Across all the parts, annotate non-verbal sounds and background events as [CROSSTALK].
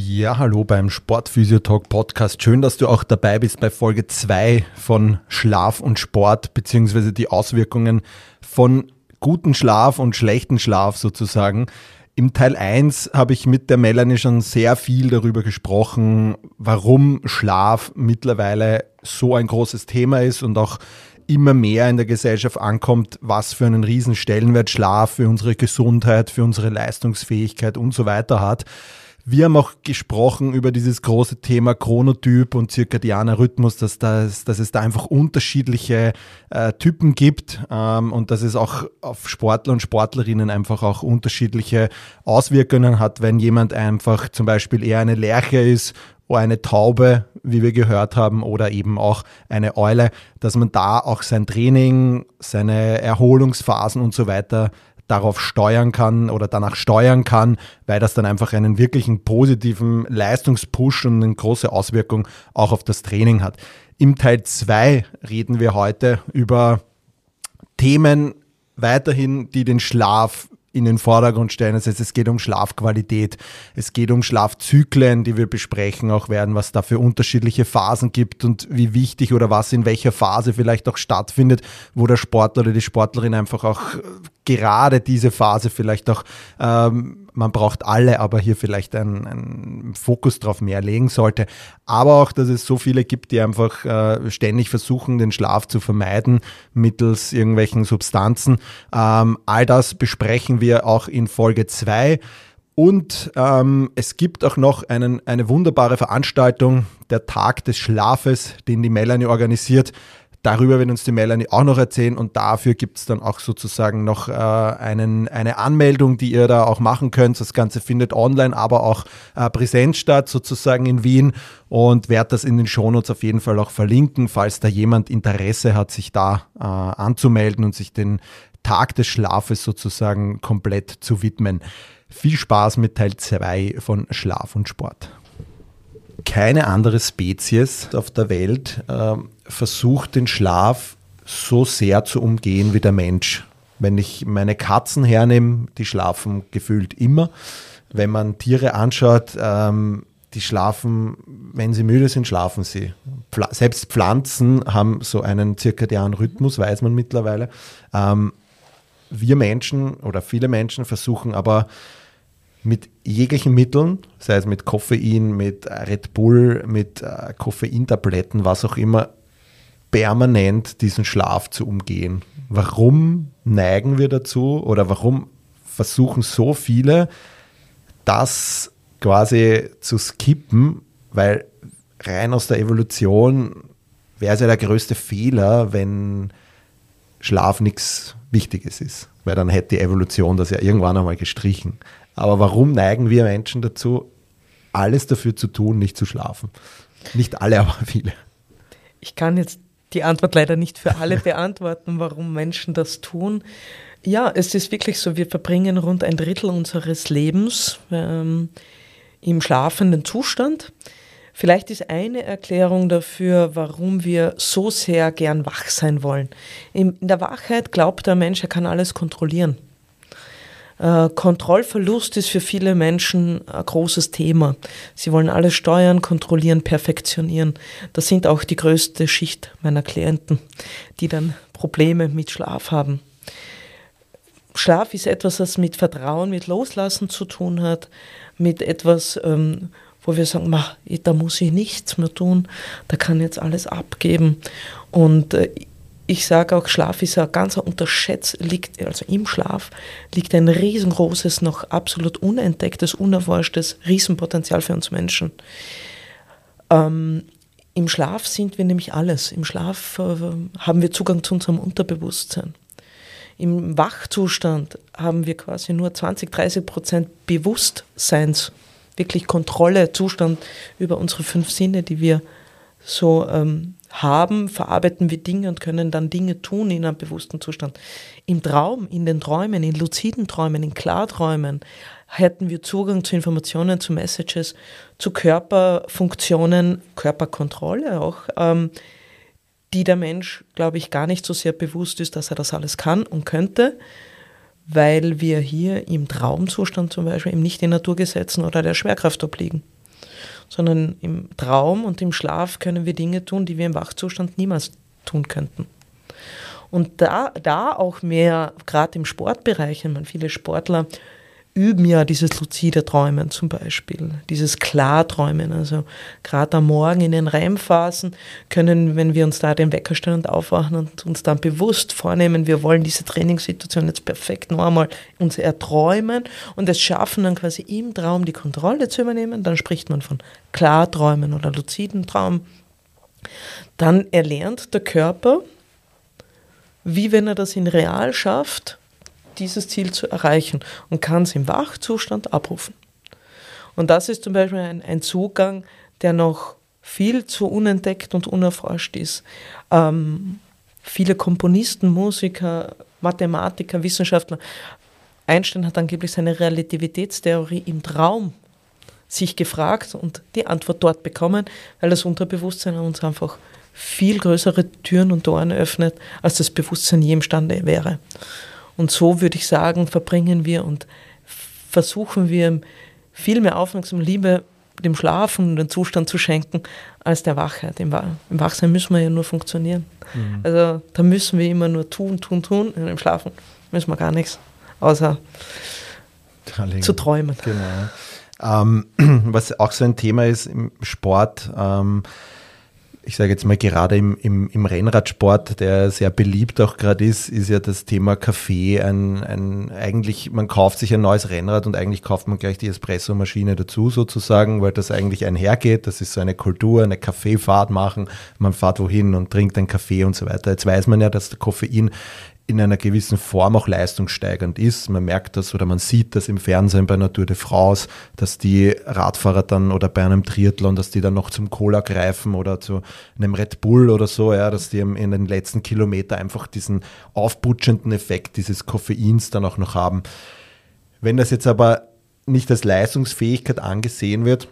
Ja, hallo beim Sportphysiotalk Podcast. Schön, dass du auch dabei bist bei Folge 2 von Schlaf und Sport, beziehungsweise die Auswirkungen von guten Schlaf und schlechten Schlaf sozusagen. Im Teil 1 habe ich mit der Melanie schon sehr viel darüber gesprochen, warum Schlaf mittlerweile so ein großes Thema ist und auch immer mehr in der Gesellschaft ankommt, was für einen riesen Stellenwert Schlaf für unsere Gesundheit, für unsere Leistungsfähigkeit und so weiter hat. Wir haben auch gesprochen über dieses große Thema Chronotyp und zirkadianer Rhythmus, dass, das, dass es da einfach unterschiedliche äh, Typen gibt ähm, und dass es auch auf Sportler und Sportlerinnen einfach auch unterschiedliche Auswirkungen hat, wenn jemand einfach zum Beispiel eher eine Lerche ist oder eine Taube, wie wir gehört haben, oder eben auch eine Eule, dass man da auch sein Training, seine Erholungsphasen und so weiter darauf steuern kann oder danach steuern kann, weil das dann einfach einen wirklichen positiven Leistungspush und eine große Auswirkung auch auf das Training hat. Im Teil 2 reden wir heute über Themen weiterhin, die den Schlaf in den Vordergrund stellen. Das heißt, es geht um Schlafqualität, es geht um Schlafzyklen, die wir besprechen auch werden, was da für unterschiedliche Phasen gibt und wie wichtig oder was in welcher Phase vielleicht auch stattfindet, wo der Sportler oder die Sportlerin einfach auch gerade diese Phase vielleicht auch, ähm, man braucht alle, aber hier vielleicht einen, einen Fokus drauf mehr legen sollte. Aber auch, dass es so viele gibt, die einfach äh, ständig versuchen, den Schlaf zu vermeiden mittels irgendwelchen Substanzen. Ähm, all das besprechen wir auch in Folge 2. Und ähm, es gibt auch noch einen, eine wunderbare Veranstaltung, der Tag des Schlafes, den die Melanie organisiert. Darüber wird uns die Melanie auch noch erzählen und dafür gibt es dann auch sozusagen noch äh, einen, eine Anmeldung, die ihr da auch machen könnt. Das Ganze findet online, aber auch äh, präsent statt, sozusagen in Wien und werde das in den Shownotes auf jeden Fall auch verlinken, falls da jemand Interesse hat, sich da äh, anzumelden und sich den Tag des Schlafes sozusagen komplett zu widmen. Viel Spaß mit Teil 2 von Schlaf und Sport. Keine andere Spezies auf der Welt äh, versucht den Schlaf so sehr zu umgehen wie der Mensch. Wenn ich meine Katzen hernehme, die schlafen gefühlt immer. Wenn man Tiere anschaut, ähm, die schlafen, wenn sie müde sind, schlafen sie. Pfla selbst Pflanzen haben so einen zirkadianen Rhythmus, weiß man mittlerweile. Ähm, wir Menschen oder viele Menschen versuchen aber mit jeglichen Mitteln, sei es mit Koffein, mit Red Bull, mit äh, Koffeintabletten, was auch immer, permanent diesen Schlaf zu umgehen. Warum neigen wir dazu oder warum versuchen so viele, das quasi zu skippen, weil rein aus der Evolution wäre es ja der größte Fehler, wenn Schlaf nichts Wichtiges ist, weil dann hätte die Evolution das ja irgendwann einmal gestrichen. Aber warum neigen wir Menschen dazu, alles dafür zu tun, nicht zu schlafen? Nicht alle, aber viele. Ich kann jetzt die Antwort leider nicht für alle [LAUGHS] beantworten, warum Menschen das tun. Ja, es ist wirklich so, wir verbringen rund ein Drittel unseres Lebens ähm, im schlafenden Zustand. Vielleicht ist eine Erklärung dafür, warum wir so sehr gern wach sein wollen. In der Wachheit glaubt der Mensch, er kann alles kontrollieren. Äh, Kontrollverlust ist für viele Menschen ein großes Thema. Sie wollen alles steuern, kontrollieren, perfektionieren. Das sind auch die größte Schicht meiner Klienten, die dann Probleme mit Schlaf haben. Schlaf ist etwas, das mit Vertrauen, mit Loslassen zu tun hat, mit etwas, ähm, wo wir sagen, da muss ich nichts mehr tun, da kann jetzt alles abgeben. Und äh, ich sage auch, Schlaf ist ein ganz unterschätzt, liegt, also im Schlaf liegt ein riesengroßes, noch absolut unentdecktes, unerforschtes Riesenpotenzial für uns Menschen. Ähm, Im Schlaf sind wir nämlich alles. Im Schlaf äh, haben wir Zugang zu unserem Unterbewusstsein. Im Wachzustand haben wir quasi nur 20, 30 Prozent Bewusstseins, wirklich Kontrolle, Zustand über unsere fünf Sinne, die wir so ähm, haben, verarbeiten wir Dinge und können dann Dinge tun in einem bewussten Zustand. Im Traum, in den Träumen, in luziden Träumen, in Klarträumen hätten wir Zugang zu Informationen, zu Messages, zu Körperfunktionen, Körperkontrolle auch, ähm, die der Mensch, glaube ich, gar nicht so sehr bewusst ist, dass er das alles kann und könnte, weil wir hier im Traumzustand zum Beispiel eben nicht den Naturgesetzen oder der Schwerkraft obliegen sondern im Traum und im Schlaf können wir Dinge tun, die wir im Wachzustand niemals tun könnten. Und da, da auch mehr, gerade im Sportbereich, ich meine, viele Sportler üben ja dieses luzide Träumen zum Beispiel, dieses Klarträumen. Also gerade am Morgen in den REM-Phasen können, wenn wir uns da den Wecker stellen und aufwachen und uns dann bewusst vornehmen, wir wollen diese Trainingssituation jetzt perfekt noch einmal uns erträumen und es schaffen dann quasi im Traum die Kontrolle zu übernehmen, dann spricht man von Klarträumen oder luziden Traum. Dann erlernt der Körper, wie wenn er das in real schafft, dieses Ziel zu erreichen und kann es im Wachzustand abrufen. Und das ist zum Beispiel ein, ein Zugang, der noch viel zu unentdeckt und unerforscht ist. Ähm, viele Komponisten, Musiker, Mathematiker, Wissenschaftler, Einstein hat angeblich seine Relativitätstheorie im Traum sich gefragt und die Antwort dort bekommen, weil das Unterbewusstsein uns einfach viel größere Türen und Toren öffnet, als das Bewusstsein je imstande wäre. Und so würde ich sagen, verbringen wir und versuchen wir viel mehr Aufmerksamkeit, Liebe dem Schlafen und den Zustand zu schenken, als der Wachheit. Im, Wachsein müssen wir ja nur funktionieren. Mhm. Also da müssen wir immer nur tun, tun, tun. Und im Schlafen müssen wir gar nichts, außer zu träumen. Genau. Ähm, [CLEARS THROAT] was auch so ein Thema ist im Sport, ähm, ich sage jetzt mal gerade im, im, im, Rennradsport, der sehr beliebt auch gerade ist, ist ja das Thema Kaffee ein, ein, eigentlich, man kauft sich ein neues Rennrad und eigentlich kauft man gleich die Espresso-Maschine dazu sozusagen, weil das eigentlich einhergeht. Das ist so eine Kultur, eine Kaffeefahrt machen. Man fährt wohin und trinkt einen Kaffee und so weiter. Jetzt weiß man ja, dass der Koffein in einer gewissen Form auch leistungssteigernd ist. Man merkt das oder man sieht das im Fernsehen bei Natur de France, dass die Radfahrer dann oder bei einem Triathlon, dass die dann noch zum Cola greifen oder zu einem Red Bull oder so, ja, dass die in den letzten Kilometer einfach diesen aufputschenden Effekt dieses Koffeins dann auch noch haben. Wenn das jetzt aber nicht als Leistungsfähigkeit angesehen wird,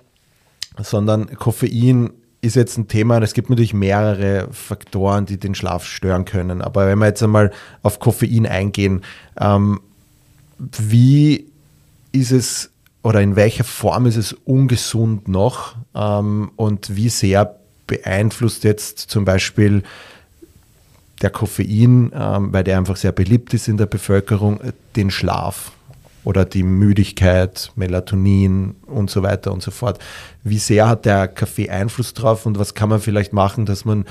sondern Koffein ist jetzt ein Thema, es gibt natürlich mehrere Faktoren, die den Schlaf stören können. Aber wenn wir jetzt einmal auf Koffein eingehen, ähm, wie ist es oder in welcher Form ist es ungesund noch ähm, und wie sehr beeinflusst jetzt zum Beispiel der Koffein, ähm, weil der einfach sehr beliebt ist in der Bevölkerung, den Schlaf? Oder die Müdigkeit, Melatonin und so weiter und so fort. Wie sehr hat der Kaffee Einfluss drauf und was kann man vielleicht machen, dass man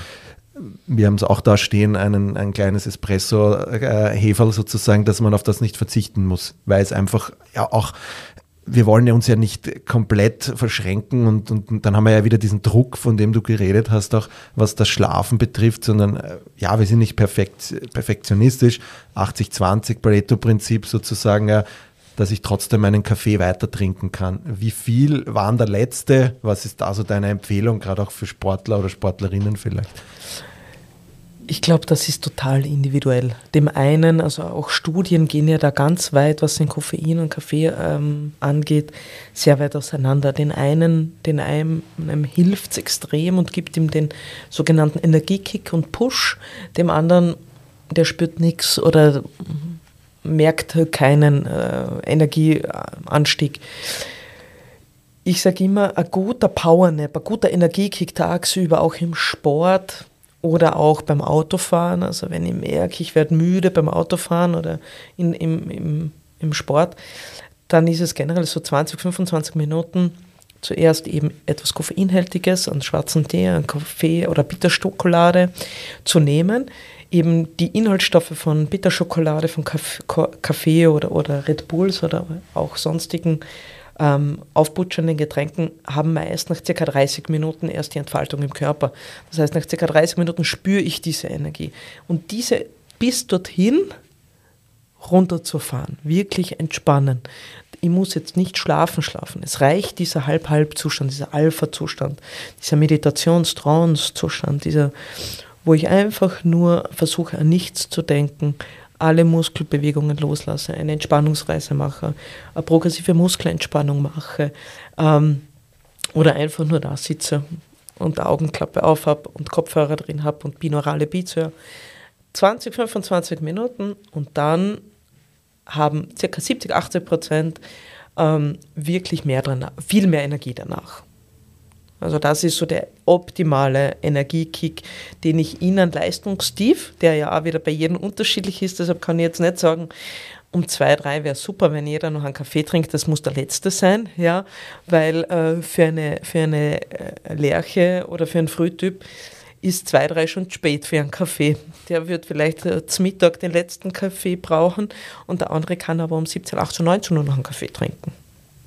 wir haben es auch da stehen, einen, ein kleines Espresso-Heferl sozusagen, dass man auf das nicht verzichten muss, weil es einfach ja auch, wir wollen ja uns ja nicht komplett verschränken und, und, dann haben wir ja wieder diesen Druck, von dem du geredet hast, auch was das Schlafen betrifft, sondern äh, ja, wir sind nicht perfekt, perfektionistisch, 80-20 Pareto-Prinzip sozusagen, ja, dass ich trotzdem meinen Kaffee weiter trinken kann. Wie viel waren der letzte? Was ist da so deine Empfehlung, gerade auch für Sportler oder Sportlerinnen vielleicht? Ich glaube, das ist total individuell. Dem einen, also auch Studien gehen ja da ganz weit, was den Koffein und Kaffee ähm, angeht, sehr weit auseinander. Den einen, den einem, einem hilft es extrem und gibt ihm den sogenannten Energiekick und Push. Dem anderen, der spürt nichts oder merkt keinen äh, Energieanstieg. Ich sage immer, ein guter Powernap, ein guter Energiekick tagsüber, auch im Sport oder auch beim Autofahren. Also wenn ich merke, ich werde müde beim Autofahren oder in, im, im, im Sport, dann ist es generell so 20, 25 Minuten zuerst eben etwas Koffeinhaltiges, einen schwarzen Tee, einen Kaffee oder Bitterschokolade zu nehmen eben die Inhaltsstoffe von Bitterschokolade, von Kaffee oder, oder Red Bulls oder auch sonstigen ähm, aufputschenden Getränken haben meist nach ca. 30 Minuten erst die Entfaltung im Körper. Das heißt, nach ca. 30 Minuten spüre ich diese Energie. Und diese bis dorthin runterzufahren, wirklich entspannen. ich muss jetzt nicht schlafen, schlafen. Es reicht dieser Halb-Halb-Zustand, dieser Alpha-Zustand, dieser Meditations-Trance-Zustand, dieser, wo ich einfach nur versuche, an nichts zu denken, alle Muskelbewegungen loslasse, eine Entspannungsreise mache, eine progressive Muskelentspannung mache ähm, oder einfach nur da sitze und Augenklappe auf habe und Kopfhörer drin habe und binaurale Beats höre. 20, 25 Minuten und dann haben ca. 70, 80 Prozent ähm, wirklich mehr dran, viel mehr Energie danach. Also das ist so der optimale Energiekick, den ich in einen Leistungstief, der ja auch wieder bei jedem unterschiedlich ist, deshalb kann ich jetzt nicht sagen, um zwei, drei wäre super, wenn jeder noch einen Kaffee trinkt, das muss der letzte sein, ja, weil äh, für eine, für eine äh, Lerche oder für einen Frühtyp ist zwei, drei schon spät für einen Kaffee. Der wird vielleicht äh, zum Mittag den letzten Kaffee brauchen und der andere kann aber um 17, 18, 19 nur noch einen Kaffee trinken.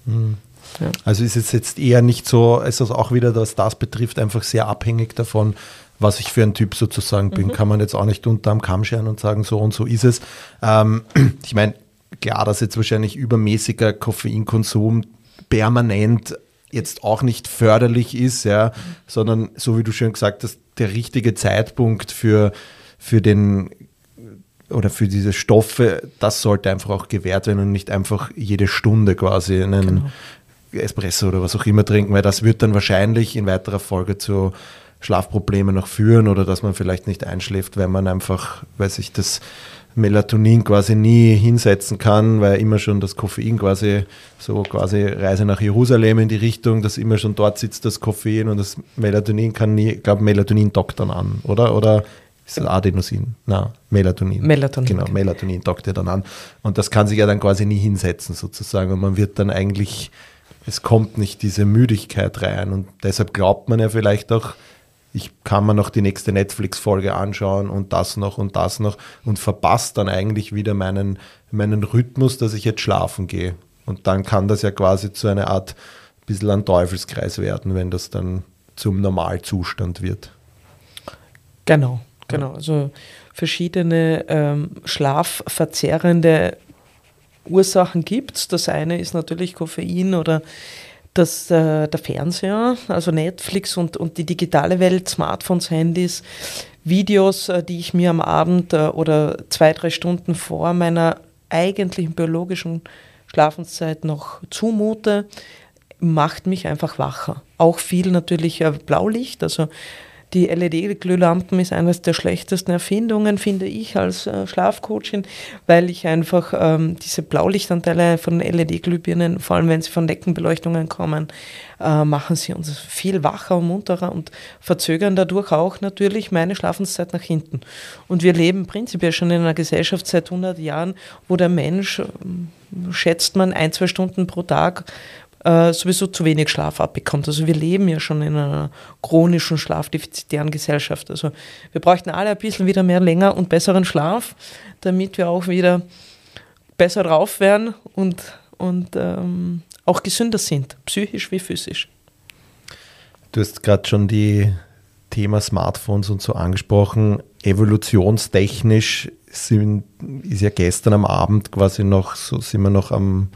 Mhm. Ja. Also ist es jetzt eher nicht so, ist das auch wieder, was das betrifft, einfach sehr abhängig davon, was ich für ein Typ sozusagen bin. Mhm. Kann man jetzt auch nicht unterm Kamm scheren und sagen, so und so ist es. Ähm, [CLEARS THROAT] ich meine, klar, dass jetzt wahrscheinlich übermäßiger Koffeinkonsum permanent jetzt auch nicht förderlich ist, ja, mhm. sondern so wie du schon gesagt hast, der richtige Zeitpunkt für, für den oder für diese Stoffe, das sollte einfach auch gewährt werden und nicht einfach jede Stunde quasi einen genau. Espresso oder was auch immer trinken, weil das wird dann wahrscheinlich in weiterer Folge zu Schlafproblemen noch führen oder dass man vielleicht nicht einschläft, wenn man einfach, weil sich das Melatonin quasi nie hinsetzen kann, weil immer schon das Koffein quasi so quasi Reise nach Jerusalem in die Richtung, dass immer schon dort sitzt das Koffein und das Melatonin kann nie, ich glaube Melatonin dockt dann an, oder? Oder ist das Adenosin? Na, Melatonin. Melatonin. Genau, Melatonin dockt ja dann an. Und das kann sich ja dann quasi nie hinsetzen sozusagen und man wird dann eigentlich, es kommt nicht diese Müdigkeit rein und deshalb glaubt man ja vielleicht auch, ich kann mir noch die nächste Netflix-Folge anschauen und das noch und das noch und verpasst dann eigentlich wieder meinen, meinen Rhythmus, dass ich jetzt schlafen gehe. Und dann kann das ja quasi zu einer Art bisschen ein Teufelskreis werden, wenn das dann zum Normalzustand wird. Genau, genau. Also verschiedene ähm, schlafverzerrende Ursachen gibt es. Das eine ist natürlich Koffein oder dass äh, der Fernseher, also Netflix und, und die digitale Welt, Smartphones, Handys, Videos, äh, die ich mir am Abend äh, oder zwei, drei Stunden vor meiner eigentlichen biologischen Schlafenszeit noch zumute, macht mich einfach wacher. Auch viel natürlich äh, Blaulicht, also die LED-Glühlampen ist eines der schlechtesten Erfindungen, finde ich als äh, Schlafcoachin, weil ich einfach ähm, diese Blaulichtanteile von LED-Glühbirnen, vor allem wenn sie von Deckenbeleuchtungen kommen, äh, machen sie uns viel wacher und munterer und verzögern dadurch auch natürlich meine Schlafenszeit nach hinten. Und wir leben prinzipiell schon in einer Gesellschaft seit 100 Jahren, wo der Mensch, äh, schätzt man, ein, zwei Stunden pro Tag äh, sowieso zu wenig Schlaf abbekommt. Also wir leben ja schon in einer chronischen schlafdefizitären Gesellschaft. Also wir bräuchten alle ein bisschen wieder mehr länger und besseren Schlaf, damit wir auch wieder besser drauf werden und, und ähm, auch gesünder sind, psychisch wie physisch. Du hast gerade schon die Thema Smartphones und so angesprochen. Evolutionstechnisch sind, ist ja gestern am Abend quasi noch, so sind wir noch am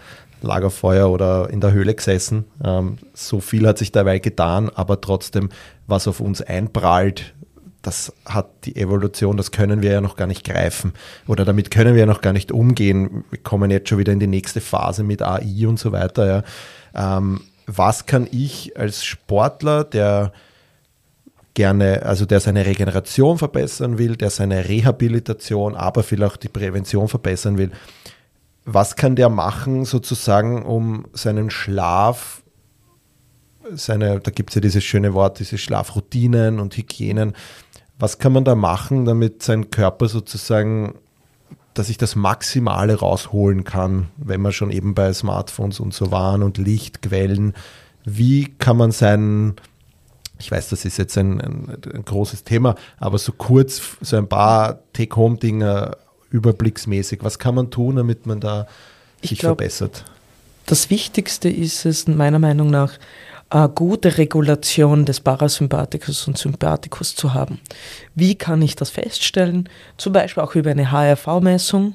Lagerfeuer oder in der Höhle gesessen. Ähm, so viel hat sich dabei getan, aber trotzdem, was auf uns einprallt, das hat die Evolution, das können wir ja noch gar nicht greifen. Oder damit können wir ja noch gar nicht umgehen. Wir kommen jetzt schon wieder in die nächste Phase mit AI und so weiter. Ja. Ähm, was kann ich als Sportler, der gerne, also der seine Regeneration verbessern will, der seine Rehabilitation, aber vielleicht auch die Prävention verbessern will, was kann der machen, sozusagen, um seinen Schlaf, seine, da gibt es ja dieses schöne Wort, diese Schlafroutinen und Hygienen. Was kann man da machen, damit sein Körper sozusagen, dass ich das Maximale rausholen kann, wenn wir schon eben bei Smartphones und so waren und Lichtquellen? Wie kann man seinen, ich weiß, das ist jetzt ein, ein, ein großes Thema, aber so kurz so ein paar Take-Home-Dinge überblicksmäßig? Was kann man tun, damit man da sich glaub, verbessert? Das Wichtigste ist es meiner Meinung nach, eine gute Regulation des Parasympathikus und Sympathikus zu haben. Wie kann ich das feststellen? Zum Beispiel auch über eine HRV-Messung,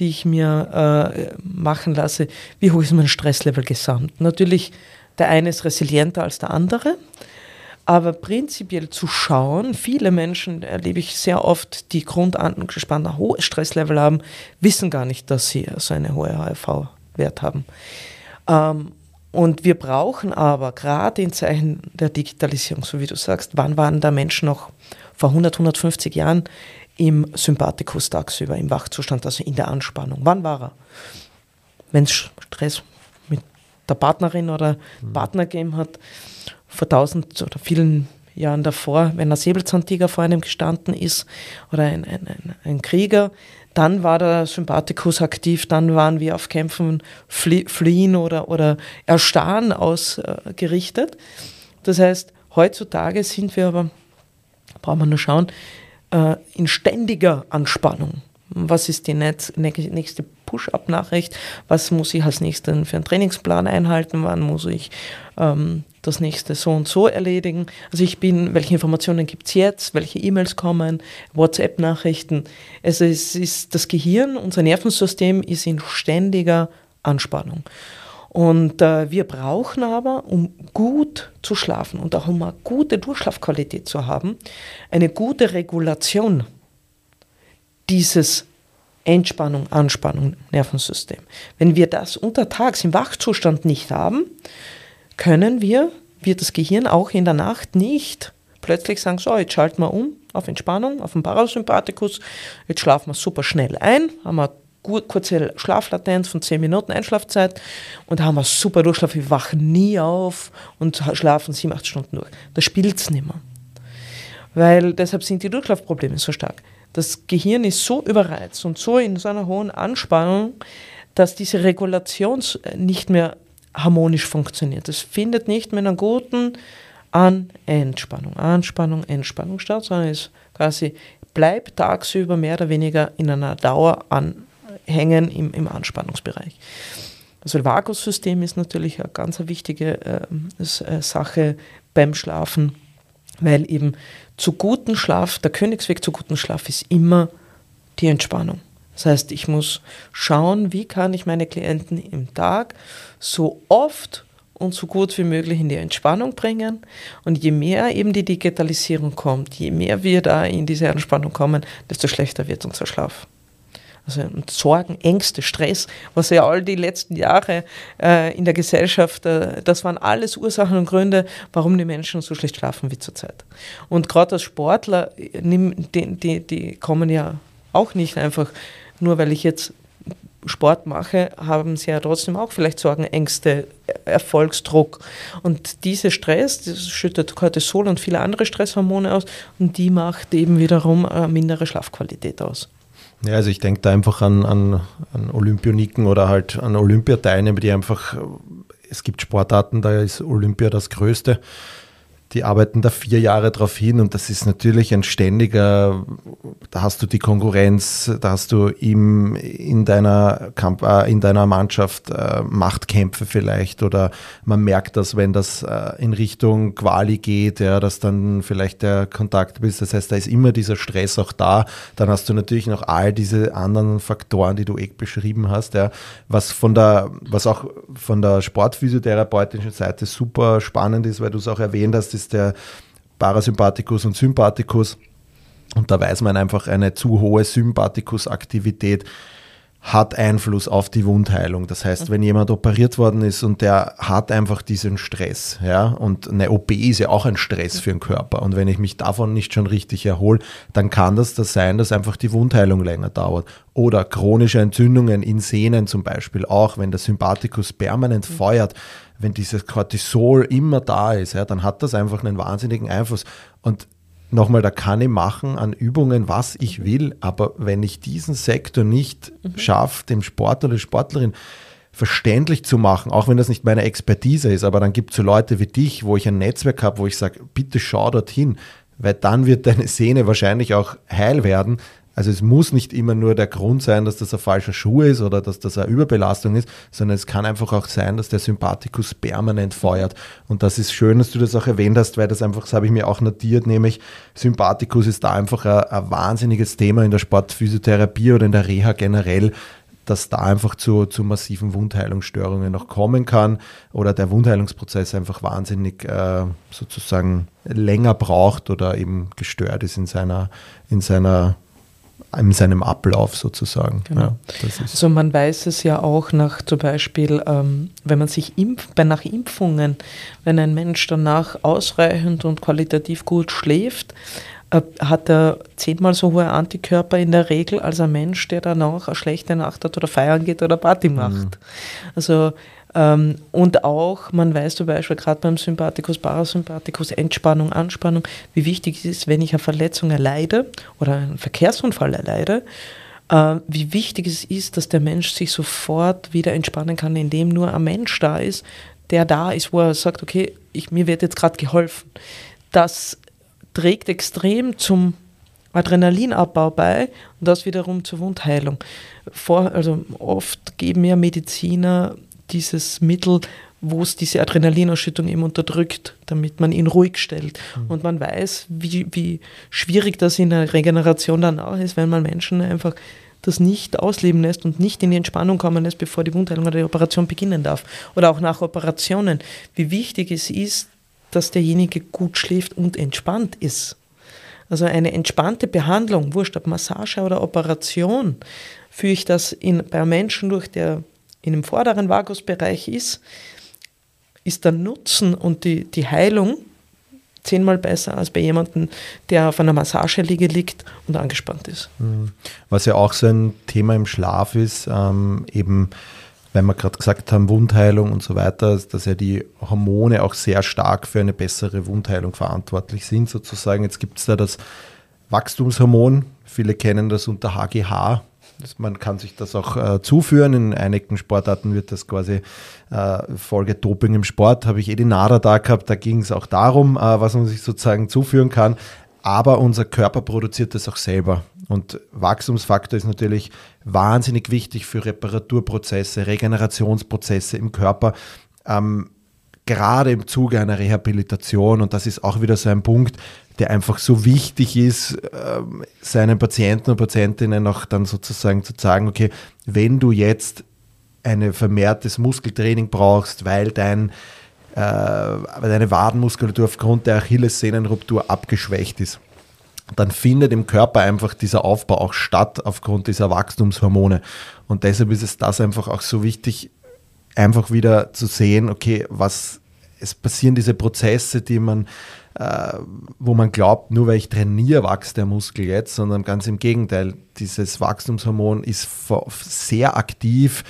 die ich mir äh, machen lasse, wie hoch ist mein Stresslevel gesamt. Natürlich, der eine ist resilienter als der andere, aber prinzipiell zu schauen, viele Menschen erlebe ich sehr oft, die grundangespannt ein hohes Stresslevel haben, wissen gar nicht, dass sie so eine hohe HIV-Wert haben. Ähm, und wir brauchen aber gerade in Zeichen der Digitalisierung, so wie du sagst, wann waren da Menschen noch vor 100, 150 Jahren im Sympathikus tagsüber, im Wachzustand, also in der Anspannung? Wann war er? Wenn es Stress mit der Partnerin oder mhm. Partner gegeben hat, vor tausend oder vielen Jahren davor, wenn ein Säbelzahntiger vor einem gestanden ist oder ein, ein, ein, ein Krieger, dann war der Sympathikus aktiv, dann waren wir auf Kämpfen, flie fliehen oder, oder erstarren ausgerichtet. Das heißt, heutzutage sind wir aber, brauchen wir nur schauen, äh, in ständiger Anspannung. Was ist die nächste Push-up-Nachricht? Was muss ich als nächsten für einen Trainingsplan einhalten? Wann muss ich ähm, das nächste so und so erledigen. Also ich bin, welche Informationen gibt es jetzt, welche E-Mails kommen, WhatsApp-Nachrichten. Also es ist das Gehirn, unser Nervensystem ist in ständiger Anspannung. Und äh, wir brauchen aber, um gut zu schlafen und auch um eine gute Durchschlafqualität zu haben, eine gute Regulation dieses Entspannung, Anspannung, Nervensystem. Wenn wir das untertags im Wachzustand nicht haben, können wir, wird das Gehirn auch in der Nacht nicht plötzlich sagen, so, jetzt schalten wir um auf Entspannung, auf den Parasympathikus, jetzt schlafen wir super schnell ein, haben wir kurze Schlaflatenz von 10 Minuten Einschlafzeit und haben wir super Durchschlaf, wir wachen nie auf und schlafen 7, 8 Stunden durch. Das spielt es nicht mehr. Weil deshalb sind die Durchschlafprobleme so stark. Das Gehirn ist so überreizt und so in so einer hohen Anspannung, dass diese Regulation nicht mehr harmonisch funktioniert. Es findet nicht mit einer guten An Entspannung, Anspannung, Entspannung statt, sondern es quasi bleibt tagsüber mehr oder weniger in einer Dauer anhängen im, im Anspannungsbereich. Also das Vagussystem ist natürlich eine ganz wichtige äh, Sache beim Schlafen, weil eben zu gutem Schlaf, der Königsweg zu gutem Schlaf ist immer die Entspannung. Das heißt, ich muss schauen, wie kann ich meine Klienten im Tag so oft und so gut wie möglich in die Entspannung bringen. Und je mehr eben die Digitalisierung kommt, je mehr wir da in diese Entspannung kommen, desto schlechter wird unser Schlaf. Also Sorgen, Ängste, Stress, was ja all die letzten Jahre äh, in der Gesellschaft, äh, das waren alles Ursachen und Gründe, warum die Menschen so schlecht schlafen wie zurzeit. Und gerade als Sportler, die, die, die kommen ja auch nicht einfach nur weil ich jetzt Sport mache, haben sie ja trotzdem auch vielleicht Sorgen, Ängste, Erfolgsdruck. Und dieser Stress, das schüttet Cortisol und viele andere Stresshormone aus und die macht eben wiederum eine mindere Schlafqualität aus. Ja, also ich denke da einfach an, an, an Olympioniken oder halt an Olympiateilnehmer, die einfach, es gibt Sportarten, da ist Olympia das Größte die arbeiten da vier Jahre drauf hin und das ist natürlich ein ständiger, da hast du die Konkurrenz, da hast du im, in, deiner Kamp äh, in deiner Mannschaft äh, Machtkämpfe vielleicht oder man merkt das, wenn das äh, in Richtung Quali geht, ja, dass dann vielleicht der Kontakt bist. Das heißt, da ist immer dieser Stress auch da. Dann hast du natürlich noch all diese anderen Faktoren, die du eh beschrieben hast, ja, was von der, was auch von der sportphysiotherapeutischen Seite super spannend ist, weil du es auch erwähnt hast, ist der Parasympathikus und Sympathikus. Und da weiß man einfach, eine zu hohe Sympathikusaktivität hat Einfluss auf die Wundheilung. Das heißt, wenn jemand operiert worden ist und der hat einfach diesen Stress, ja, und eine OP ist ja auch ein Stress für den Körper. Und wenn ich mich davon nicht schon richtig erhole, dann kann das das sein, dass einfach die Wundheilung länger dauert. Oder chronische Entzündungen in Sehnen zum Beispiel auch, wenn der Sympathikus permanent feuert, wenn dieses Cortisol immer da ist, ja, dann hat das einfach einen wahnsinnigen Einfluss. Und nochmal, da kann ich machen an Übungen, was ich will, aber wenn ich diesen Sektor nicht mhm. schaffe, dem Sportler oder Sportlerin verständlich zu machen, auch wenn das nicht meine Expertise ist, aber dann gibt es so Leute wie dich, wo ich ein Netzwerk habe, wo ich sage, bitte schau dorthin, weil dann wird deine Sehne wahrscheinlich auch heil werden, also es muss nicht immer nur der Grund sein, dass das ein falscher Schuh ist oder dass das eine Überbelastung ist, sondern es kann einfach auch sein, dass der Sympathikus permanent feuert. Und das ist schön, dass du das auch erwähnt hast, weil das einfach, das habe ich mir auch notiert, nämlich Sympathikus ist da einfach ein, ein wahnsinniges Thema in der Sportphysiotherapie oder in der Reha generell, dass da einfach zu, zu massiven Wundheilungsstörungen noch kommen kann oder der Wundheilungsprozess einfach wahnsinnig äh, sozusagen länger braucht oder eben gestört ist in seiner, in seiner in seinem Ablauf sozusagen. Genau. Ja, also man weiß es ja auch nach zum Beispiel, ähm, wenn man sich impft, bei nach Impfungen, wenn ein Mensch danach ausreichend und qualitativ gut schläft, äh, hat er zehnmal so hohe Antikörper in der Regel als ein Mensch, der danach eine schlechte Nacht hat oder feiern geht oder Party macht. Mhm. Also und auch, man weiß zum Beispiel gerade beim Sympathikus, Parasympathikus, Entspannung, Anspannung, wie wichtig es ist, wenn ich eine Verletzung erleide oder einen Verkehrsunfall erleide, äh, wie wichtig es ist, dass der Mensch sich sofort wieder entspannen kann, indem nur ein Mensch da ist, der da ist, wo er sagt, okay, ich, mir wird jetzt gerade geholfen. Das trägt extrem zum Adrenalinabbau bei und das wiederum zur Wundheilung. Vor, also oft geben ja Mediziner dieses Mittel, wo es diese Adrenalinausschüttung eben unterdrückt, damit man ihn ruhig stellt. Mhm. Und man weiß, wie, wie schwierig das in der Regeneration dann auch ist, wenn man Menschen einfach das nicht ausleben lässt und nicht in die Entspannung kommen lässt, bevor die Wundheilung oder die Operation beginnen darf. Oder auch nach Operationen. Wie wichtig es ist, dass derjenige gut schläft und entspannt ist. Also eine entspannte Behandlung, wurscht ob Massage oder Operation, führe ich das in, bei Menschen durch, der in dem vorderen Vagusbereich ist, ist der Nutzen und die, die Heilung zehnmal besser als bei jemandem, der auf einer Massageliege liegt und angespannt ist. Mhm. Was ja auch so ein Thema im Schlaf ist, ähm, eben weil wir gerade gesagt haben, Wundheilung und so weiter, dass ja die Hormone auch sehr stark für eine bessere Wundheilung verantwortlich sind, sozusagen. Jetzt gibt es da das Wachstumshormon, viele kennen das unter HGH. Man kann sich das auch äh, zuführen. In einigen Sportarten wird das quasi äh, Folge Doping im Sport. Habe ich eh die NADA da gehabt. Da ging es auch darum, äh, was man sich sozusagen zuführen kann. Aber unser Körper produziert das auch selber. Und Wachstumsfaktor ist natürlich wahnsinnig wichtig für Reparaturprozesse, Regenerationsprozesse im Körper. Ähm, gerade im Zuge einer Rehabilitation. Und das ist auch wieder so ein Punkt, der einfach so wichtig ist, äh, seinen Patienten und Patientinnen auch dann sozusagen zu sagen, okay, wenn du jetzt ein vermehrtes Muskeltraining brauchst, weil dein äh, deine Wadenmuskulatur aufgrund der Achillessehnenruptur abgeschwächt ist, dann findet im Körper einfach dieser Aufbau auch statt aufgrund dieser Wachstumshormone. Und deshalb ist es das einfach auch so wichtig, einfach wieder zu sehen, okay, was es passieren diese Prozesse, die man, äh, wo man glaubt, nur weil ich trainiere, wächst der Muskel jetzt, sondern ganz im Gegenteil, dieses Wachstumshormon ist sehr aktiv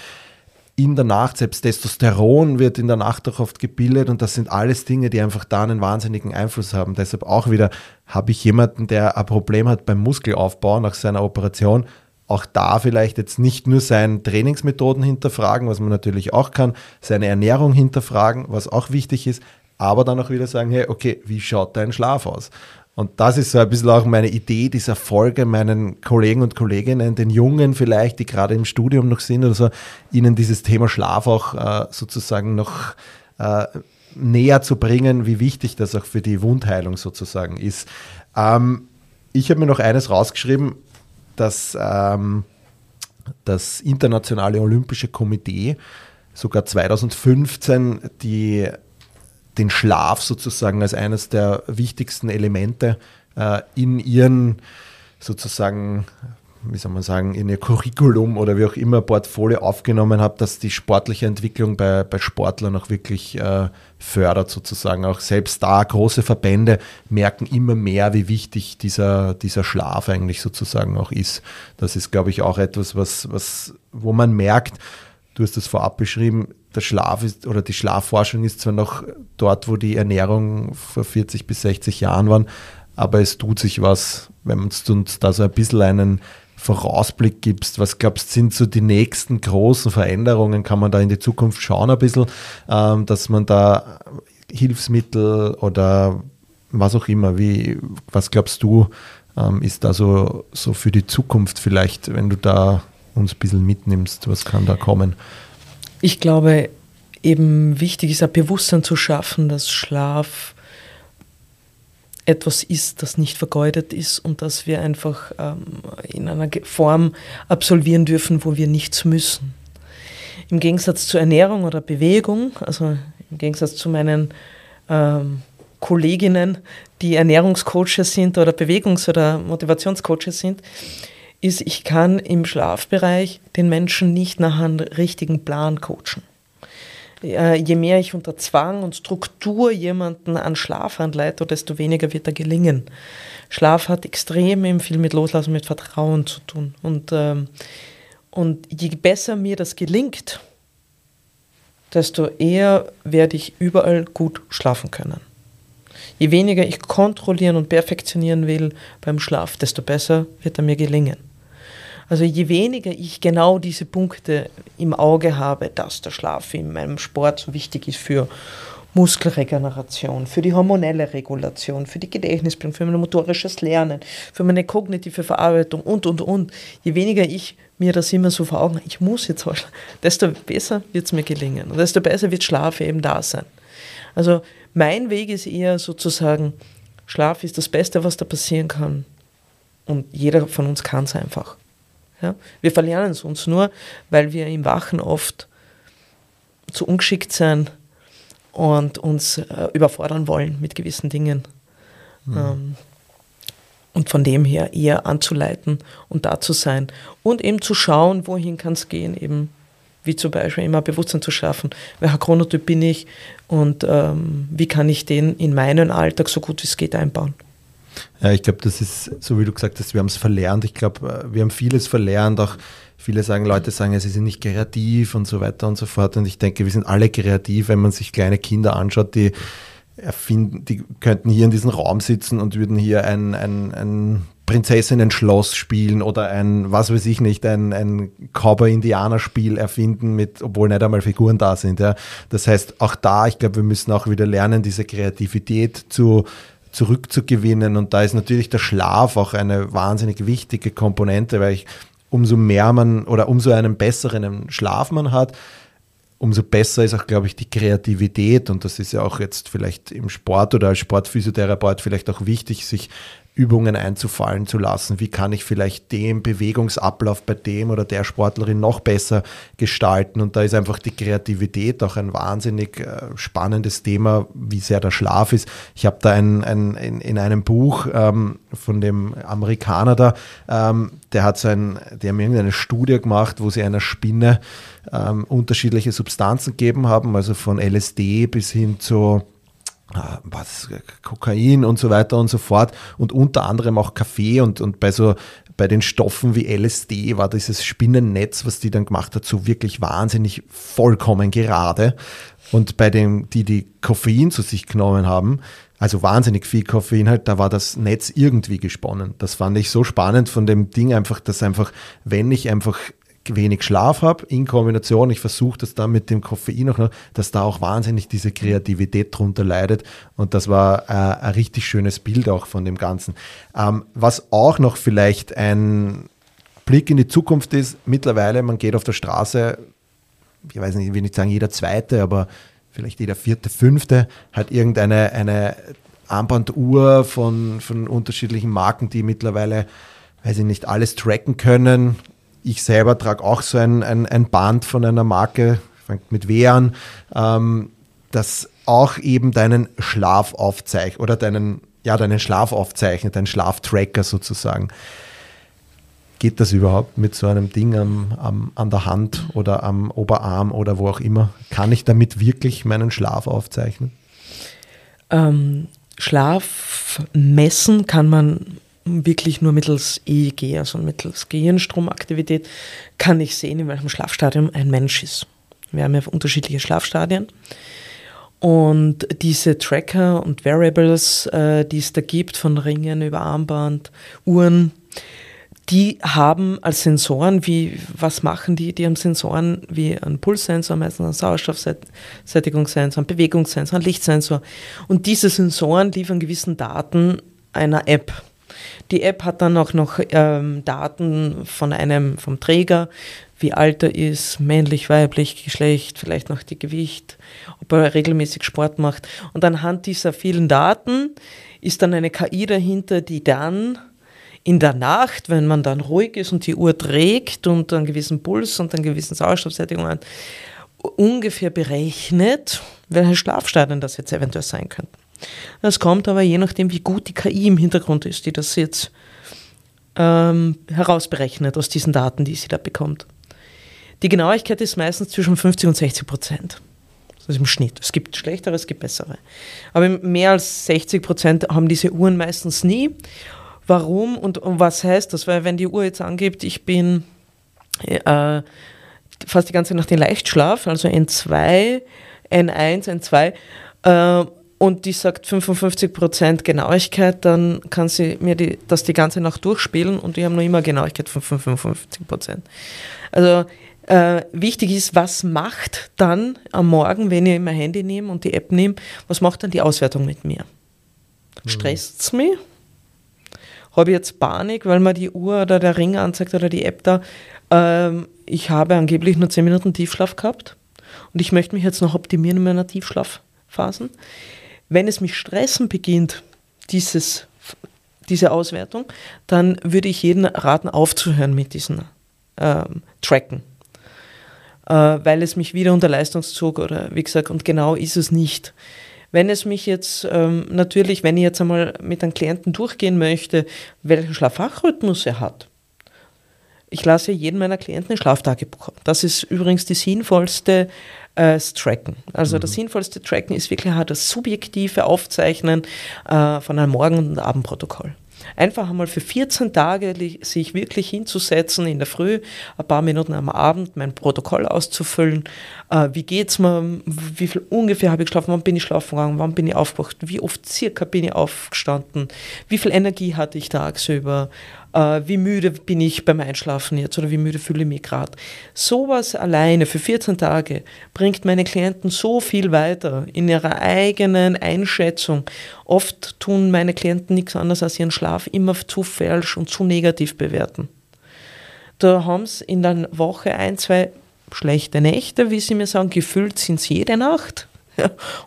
in der Nacht, selbst Testosteron wird in der Nacht auch oft gebildet und das sind alles Dinge, die einfach da einen wahnsinnigen Einfluss haben. Deshalb auch wieder habe ich jemanden, der ein Problem hat beim Muskelaufbau nach seiner Operation, auch da vielleicht jetzt nicht nur seine Trainingsmethoden hinterfragen, was man natürlich auch kann, seine Ernährung hinterfragen, was auch wichtig ist, aber dann auch wieder sagen, hey, okay, wie schaut dein Schlaf aus? Und das ist so ein bisschen auch meine Idee dieser Folge, meinen Kollegen und Kolleginnen, den Jungen vielleicht, die gerade im Studium noch sind oder so, ihnen dieses Thema Schlaf auch äh, sozusagen noch äh, näher zu bringen, wie wichtig das auch für die Wundheilung sozusagen ist. Ähm, ich habe mir noch eines rausgeschrieben, dass ähm, das Internationale Olympische Komitee sogar 2015 die den Schlaf sozusagen als eines der wichtigsten Elemente äh, in ihren sozusagen, wie soll man sagen, in ihr Curriculum oder wie auch immer Portfolio aufgenommen habe, dass die sportliche Entwicklung bei, bei Sportlern auch wirklich äh, fördert sozusagen. Auch selbst da große Verbände merken immer mehr, wie wichtig dieser, dieser Schlaf eigentlich sozusagen auch ist. Das ist, glaube ich, auch etwas, was, was, wo man merkt, du hast das vorab beschrieben, der Schlaf ist oder die Schlafforschung ist zwar noch dort, wo die Ernährung vor 40 bis 60 Jahren waren, aber es tut sich was, wenn man uns da so ein bisschen einen Vorausblick gibst. Was glaubst sind so die nächsten großen Veränderungen? Kann man da in die Zukunft schauen ein bisschen, ähm, dass man da Hilfsmittel oder was auch immer, wie, was glaubst du, ähm, ist da so, so für die Zukunft vielleicht, wenn du da uns ein bisschen mitnimmst, was kann da kommen? Ich glaube, eben wichtig ist ein Bewusstsein zu schaffen, dass Schlaf etwas ist, das nicht vergeudet ist und dass wir einfach ähm, in einer Form absolvieren dürfen, wo wir nichts müssen. Im Gegensatz zur Ernährung oder Bewegung, also im Gegensatz zu meinen ähm, Kolleginnen, die Ernährungscoaches sind oder Bewegungs- oder Motivationscoaches sind, ist, ich kann im Schlafbereich den Menschen nicht nach einem richtigen Plan coachen. Je mehr ich unter Zwang und Struktur jemanden an Schlaf anleite, desto weniger wird er gelingen. Schlaf hat extrem viel mit Loslassen, mit Vertrauen zu tun. Und, ähm, und je besser mir das gelingt, desto eher werde ich überall gut schlafen können. Je weniger ich kontrollieren und perfektionieren will beim Schlaf, desto besser wird er mir gelingen. Also je weniger ich genau diese Punkte im Auge habe, dass der Schlaf in meinem Sport so wichtig ist für Muskelregeneration, für die hormonelle Regulation, für die Gedächtnisbildung, für mein motorisches Lernen, für meine kognitive Verarbeitung und, und, und. Je weniger ich mir das immer so vor Augen, ich muss jetzt schlafen, desto besser wird es mir gelingen und desto besser wird Schlaf eben da sein. Also mein Weg ist eher sozusagen, Schlaf ist das Beste, was da passieren kann. Und jeder von uns kann es einfach. Ja? Wir verlernen es uns nur, weil wir im Wachen oft zu ungeschickt sein und uns äh, überfordern wollen mit gewissen Dingen. Mhm. Ähm, und von dem her eher anzuleiten und da zu sein und eben zu schauen, wohin kann es gehen, eben wie zum Beispiel immer Bewusstsein zu schaffen, welcher Chronotyp bin ich und ähm, wie kann ich den in meinen Alltag so gut wie es geht einbauen. Ja, ich glaube, das ist, so wie du gesagt hast, wir haben es verlernt. Ich glaube, äh, wir haben vieles verlernt. Auch viele sagen, Leute sagen, sie sind nicht kreativ und so weiter und so fort. Und ich denke, wir sind alle kreativ, wenn man sich kleine Kinder anschaut, die erfinden, die könnten hier in diesem Raum sitzen und würden hier ein, ein, ein Prinzessinnen-Schloss spielen oder ein, was weiß ich nicht, ein, ein Cowboy-Indianer-Spiel erfinden, mit, obwohl nicht einmal Figuren da sind. Ja. Das heißt, auch da, ich glaube, wir müssen auch wieder lernen, diese Kreativität zu zurückzugewinnen. Und da ist natürlich der Schlaf auch eine wahnsinnig wichtige Komponente, weil ich umso mehr man oder umso einen besseren Schlaf man hat, umso besser ist auch, glaube ich, die Kreativität. Und das ist ja auch jetzt vielleicht im Sport oder als Sportphysiotherapeut vielleicht auch wichtig, sich Übungen einzufallen zu lassen. Wie kann ich vielleicht den Bewegungsablauf bei dem oder der Sportlerin noch besser gestalten? Und da ist einfach die Kreativität auch ein wahnsinnig äh, spannendes Thema, wie sehr der Schlaf ist. Ich habe da ein, ein, in, in einem Buch ähm, von dem Amerikaner da, ähm, der hat so ein, die haben irgendeine Studie gemacht, wo sie einer Spinne ähm, unterschiedliche Substanzen gegeben haben, also von LSD bis hin zu was, Kokain und so weiter und so fort und unter anderem auch Kaffee und, und bei so bei den Stoffen wie LSD war dieses Spinnennetz, was die dann gemacht hat, so wirklich wahnsinnig vollkommen gerade. Und bei dem, die die Koffein zu sich genommen haben, also wahnsinnig viel Koffein halt, da war das Netz irgendwie gesponnen. Das fand ich so spannend von dem Ding einfach, dass einfach, wenn ich einfach wenig Schlaf habe, in Kombination, ich versuche das dann mit dem Koffein auch noch, dass da auch wahnsinnig diese Kreativität drunter leidet. Und das war äh, ein richtig schönes Bild auch von dem Ganzen. Ähm, was auch noch vielleicht ein Blick in die Zukunft ist, mittlerweile, man geht auf der Straße, ich weiß nicht, ich will nicht sagen jeder zweite, aber vielleicht jeder vierte, fünfte hat irgendeine eine Armbanduhr von, von unterschiedlichen Marken, die mittlerweile, weiß ich nicht, alles tracken können ich selber trage auch so ein, ein, ein Band von einer Marke, fängt mit W an, ähm, das auch eben deinen Schlaf aufzeichnet oder deinen, ja, deinen Schlaf aufzeichnet, deinen Schlaftracker sozusagen. Geht das überhaupt mit so einem Ding am, am, an der Hand oder am Oberarm oder wo auch immer? Kann ich damit wirklich meinen Schlaf aufzeichnen? Ähm, Schlaf messen kann man wirklich nur mittels EEG, also mittels Gehirnstromaktivität, kann ich sehen, in welchem Schlafstadium ein Mensch ist. Wir haben ja unterschiedliche Schlafstadien. Und diese Tracker und Variables, äh, die es da gibt, von Ringen über Armband, Uhren, die haben als Sensoren, wie, was machen die? Die haben Sensoren wie einen Pulssensor, meistens einen Sauerstoffsättigungssensor, einen Bewegungssensor, einen Lichtsensor. Und diese Sensoren liefern gewissen Daten einer App. Die App hat dann auch noch ähm, Daten von einem, vom Träger, wie alt er ist, männlich, weiblich, Geschlecht, vielleicht noch die Gewicht, ob er regelmäßig Sport macht. Und anhand dieser vielen Daten ist dann eine KI dahinter, die dann in der Nacht, wenn man dann ruhig ist und die Uhr trägt und einen gewissen Puls und einen gewissen Sauerstoffsättigung hat, ungefähr berechnet, welche Schlafstadien das jetzt eventuell sein könnten. Das kommt aber je nachdem, wie gut die KI im Hintergrund ist, die das jetzt ähm, herausberechnet aus diesen Daten, die sie da bekommt. Die Genauigkeit ist meistens zwischen 50 und 60 Prozent. Das ist im Schnitt. Es gibt schlechtere, es gibt bessere. Aber mehr als 60 Prozent haben diese Uhren meistens nie. Warum und, und was heißt das? Weil wenn die Uhr jetzt angibt, ich bin äh, fast die ganze Nacht in Leichtschlaf, also N2, N1, N2, äh, und die sagt 55% Genauigkeit, dann kann sie mir die, das die ganze Nacht durchspielen und die haben noch immer Genauigkeit von 55%. Also äh, wichtig ist, was macht dann am Morgen, wenn ich mein Handy nehme und die App nehme, was macht dann die Auswertung mit mir? Mhm. Stresst es mich? Habe ich jetzt Panik, weil mir die Uhr oder der Ring anzeigt oder die App da, ähm, ich habe angeblich nur 10 Minuten Tiefschlaf gehabt und ich möchte mich jetzt noch optimieren in meiner Tiefschlafphasen. Wenn es mich stressen beginnt, dieses, diese Auswertung, dann würde ich jeden raten, aufzuhören mit diesen ähm, Tracken. Äh, weil es mich wieder unter Leistungszug oder wie gesagt, und genau ist es nicht. Wenn es mich jetzt ähm, natürlich, wenn ich jetzt einmal mit einem Klienten durchgehen möchte, welchen Schlaffachrhythmus er hat, ich lasse jeden meiner Klienten ein Schlaftagebuch. Das ist übrigens die sinnvollste äh, Tracken. Also mhm. das sinnvollste Tracken ist wirklich das subjektive Aufzeichnen äh, von einem Morgen- und Abendprotokoll. Einfach einmal für 14 Tage sich wirklich hinzusetzen, in der Früh, ein paar Minuten am Abend mein Protokoll auszufüllen. Äh, wie geht's mir? Wie viel ungefähr habe ich geschlafen? Wann bin ich schlafen gegangen? Wann bin ich aufgewacht? Wie oft circa bin ich aufgestanden? Wie viel Energie hatte ich tagsüber? Äh, wie müde bin ich beim Einschlafen jetzt oder wie müde fühle ich mich gerade. Sowas alleine für 14 Tage bringt meine Klienten so viel weiter in ihrer eigenen Einschätzung. Oft tun meine Klienten nichts anderes als ihren Schlaf immer zu falsch und zu negativ bewerten. Da haben sie in der Woche ein, zwei schlechte Nächte, wie sie mir sagen, gefühlt sind es jede Nacht.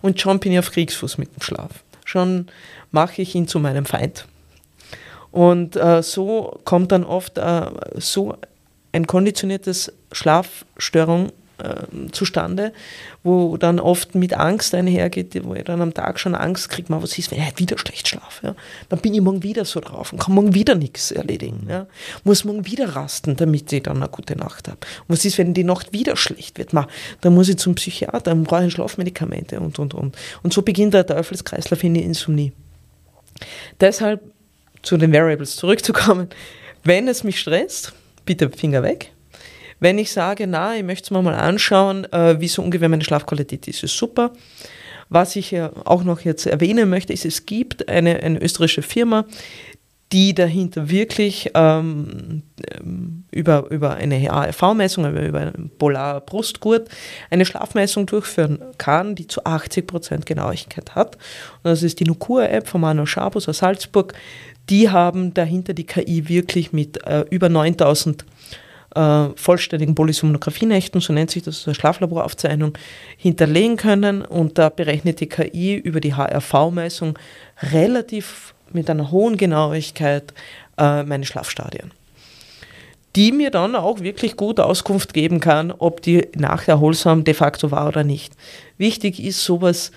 Und schon bin ich auf Kriegsfuß mit dem Schlaf. Schon mache ich ihn zu meinem Feind. Und äh, so kommt dann oft äh, so ein konditioniertes Schlafstörung äh, zustande, wo dann oft mit Angst einhergeht, wo ich dann am Tag schon Angst kriege, was ist, wenn ich wieder schlecht schlafe. Ja? Dann bin ich morgen wieder so drauf und kann morgen wieder nichts erledigen. Ja? Muss morgen wieder rasten, damit ich dann eine gute Nacht habe. Was ist, wenn die Nacht wieder schlecht wird? Ma, dann muss ich zum Psychiater, dann brauche ich Schlafmedikamente und, und, und. Und so beginnt der Teufelskreislauf in die Insomnie. Deshalb zu den Variables zurückzukommen, wenn es mich stresst, bitte Finger weg. Wenn ich sage, na, ich möchte es mir mal anschauen, äh, wie so ungefähr meine Schlafqualität ist, ist super. Was ich ja auch noch jetzt erwähnen möchte, ist, es gibt eine, eine österreichische Firma, die dahinter wirklich ähm, über, über eine ARV-Messung, über, einen Polar Brustgurt, eine Schlafmessung durchführen kann, die zu 80% Genauigkeit hat. Und das ist die Nukura-App von Manu Schabus aus Salzburg, die haben dahinter die KI wirklich mit äh, über 9000 äh, vollständigen Polysomnographie-Nächten, so nennt sich das, eine Schlaflaboraufzeichnung, hinterlegen können. Und da berechnet die KI über die HRV-Messung relativ mit einer hohen Genauigkeit äh, meine Schlafstadien. Die mir dann auch wirklich gut Auskunft geben kann, ob die Nacht erholsam de facto war oder nicht. Wichtig ist sowas,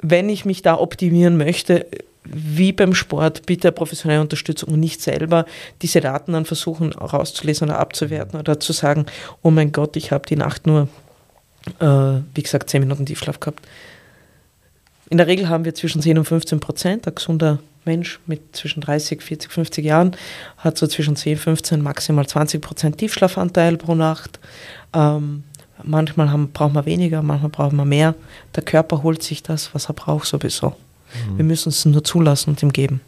wenn ich mich da optimieren möchte, wie beim Sport bitte professionelle Unterstützung und nicht selber diese Daten dann versuchen rauszulesen oder abzuwerten oder zu sagen, oh mein Gott, ich habe die Nacht nur, äh, wie gesagt, 10 Minuten Tiefschlaf gehabt. In der Regel haben wir zwischen 10 und 15 Prozent. Ein gesunder Mensch mit zwischen 30, 40, 50 Jahren hat so zwischen 10, 15, maximal 20 Prozent Tiefschlafanteil pro Nacht. Ähm, manchmal haben, braucht man weniger, manchmal braucht man mehr. Der Körper holt sich das, was er braucht sowieso. Mhm. Wir müssen es nur zulassen und ihm geben.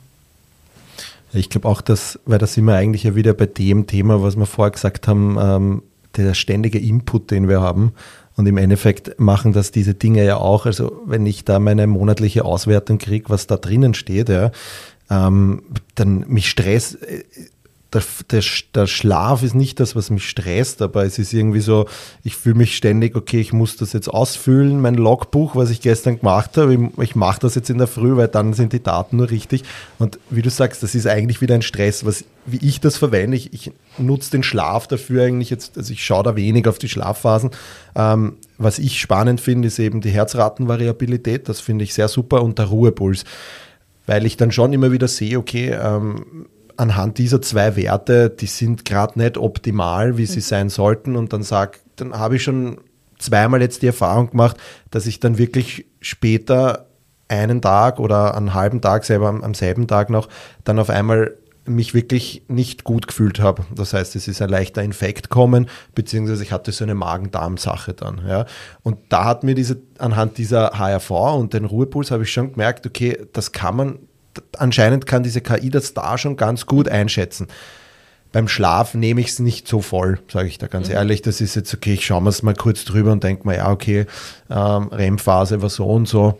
Ich glaube auch, dass, weil da sind wir eigentlich ja wieder bei dem Thema, was wir vorher gesagt haben, ähm, der ständige Input, den wir haben. Und im Endeffekt machen das diese Dinge ja auch. Also wenn ich da meine monatliche Auswertung kriege, was da drinnen steht, ja, ähm, dann mich Stress, der, der, der, Schlaf ist nicht das, was mich stresst, aber es ist irgendwie so, ich fühle mich ständig, okay, ich muss das jetzt ausfüllen, mein Logbuch, was ich gestern gemacht habe, ich, ich mache das jetzt in der Früh, weil dann sind die Daten nur richtig. Und wie du sagst, das ist eigentlich wieder ein Stress, was, wie ich das verwende. Ich, ich nutze den Schlaf dafür eigentlich jetzt, also ich schaue da wenig auf die Schlafphasen. Ähm, was ich spannend finde, ist eben die Herzratenvariabilität, das finde ich sehr super und der Ruhepuls weil ich dann schon immer wieder sehe, okay, ähm, anhand dieser zwei Werte, die sind gerade nicht optimal, wie sie mhm. sein sollten. Und dann sag, dann habe ich schon zweimal jetzt die Erfahrung gemacht, dass ich dann wirklich später einen Tag oder einen halben Tag selber am, am selben Tag noch dann auf einmal mich wirklich nicht gut gefühlt habe. Das heißt, es ist ein leichter Infekt kommen, beziehungsweise ich hatte so eine Magen-Darm-Sache dann. Ja. Und da hat mir diese, anhand dieser HRV und den Ruhepuls habe ich schon gemerkt, okay, das kann man anscheinend kann diese KI das da schon ganz gut einschätzen. Beim Schlaf nehme ich es nicht so voll, sage ich da ganz mhm. ehrlich. Das ist jetzt okay, ich schaue mir es mal kurz drüber und denke mir, ja, okay, ähm, REM-Phase war so und so.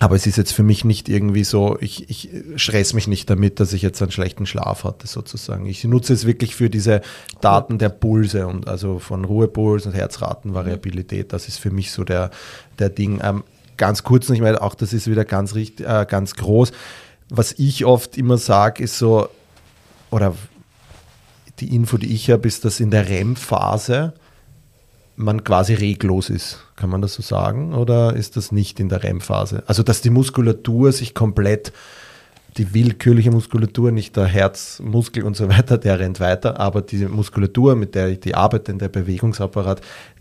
Aber es ist jetzt für mich nicht irgendwie so, ich, ich stress mich nicht damit, dass ich jetzt einen schlechten Schlaf hatte, sozusagen. Ich nutze es wirklich für diese Daten der Pulse und also von Ruhepuls und Herzratenvariabilität. Das ist für mich so der, der Ding. Ähm, ganz kurz, ich meine, auch das ist wieder ganz, richtig, äh, ganz groß was ich oft immer sage, ist so, oder die Info, die ich habe, ist, dass in der REM-Phase man quasi reglos ist. Kann man das so sagen? Oder ist das nicht in der REM-Phase? Also, dass die Muskulatur sich komplett, die willkürliche Muskulatur, nicht der Herzmuskel und so weiter, der rennt weiter, aber die Muskulatur, mit der die arbeitet, der Bewegungsapparat,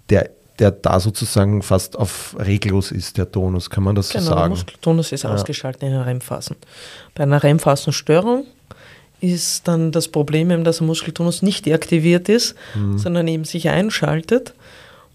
der der da sozusagen fast auf reglos ist, der Tonus, kann man das genau, so sagen? Der Muskeltonus ist ja. ausgeschaltet in den REM-Phasen. Bei einer REM-Phasenstörung ist dann das Problem eben, dass der Muskeltonus nicht deaktiviert ist, mhm. sondern eben sich einschaltet.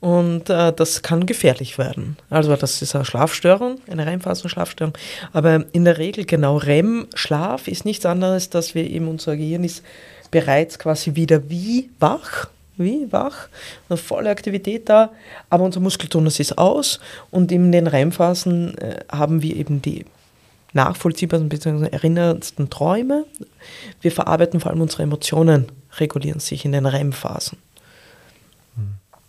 Und äh, das kann gefährlich werden. Also das ist eine Schlafstörung, eine REM-Phasenschlafstörung. Aber in der Regel genau REM-Schlaf ist nichts anderes, dass wir eben unser Gehirn ist bereits quasi wieder wie wach wie wach, eine volle Aktivität da, aber unser Muskeltonus ist aus und in den REM-Phasen äh, haben wir eben die nachvollziehbaren bzw. erinnerndsten Träume. Wir verarbeiten vor allem unsere Emotionen, regulieren sich in den REM-Phasen.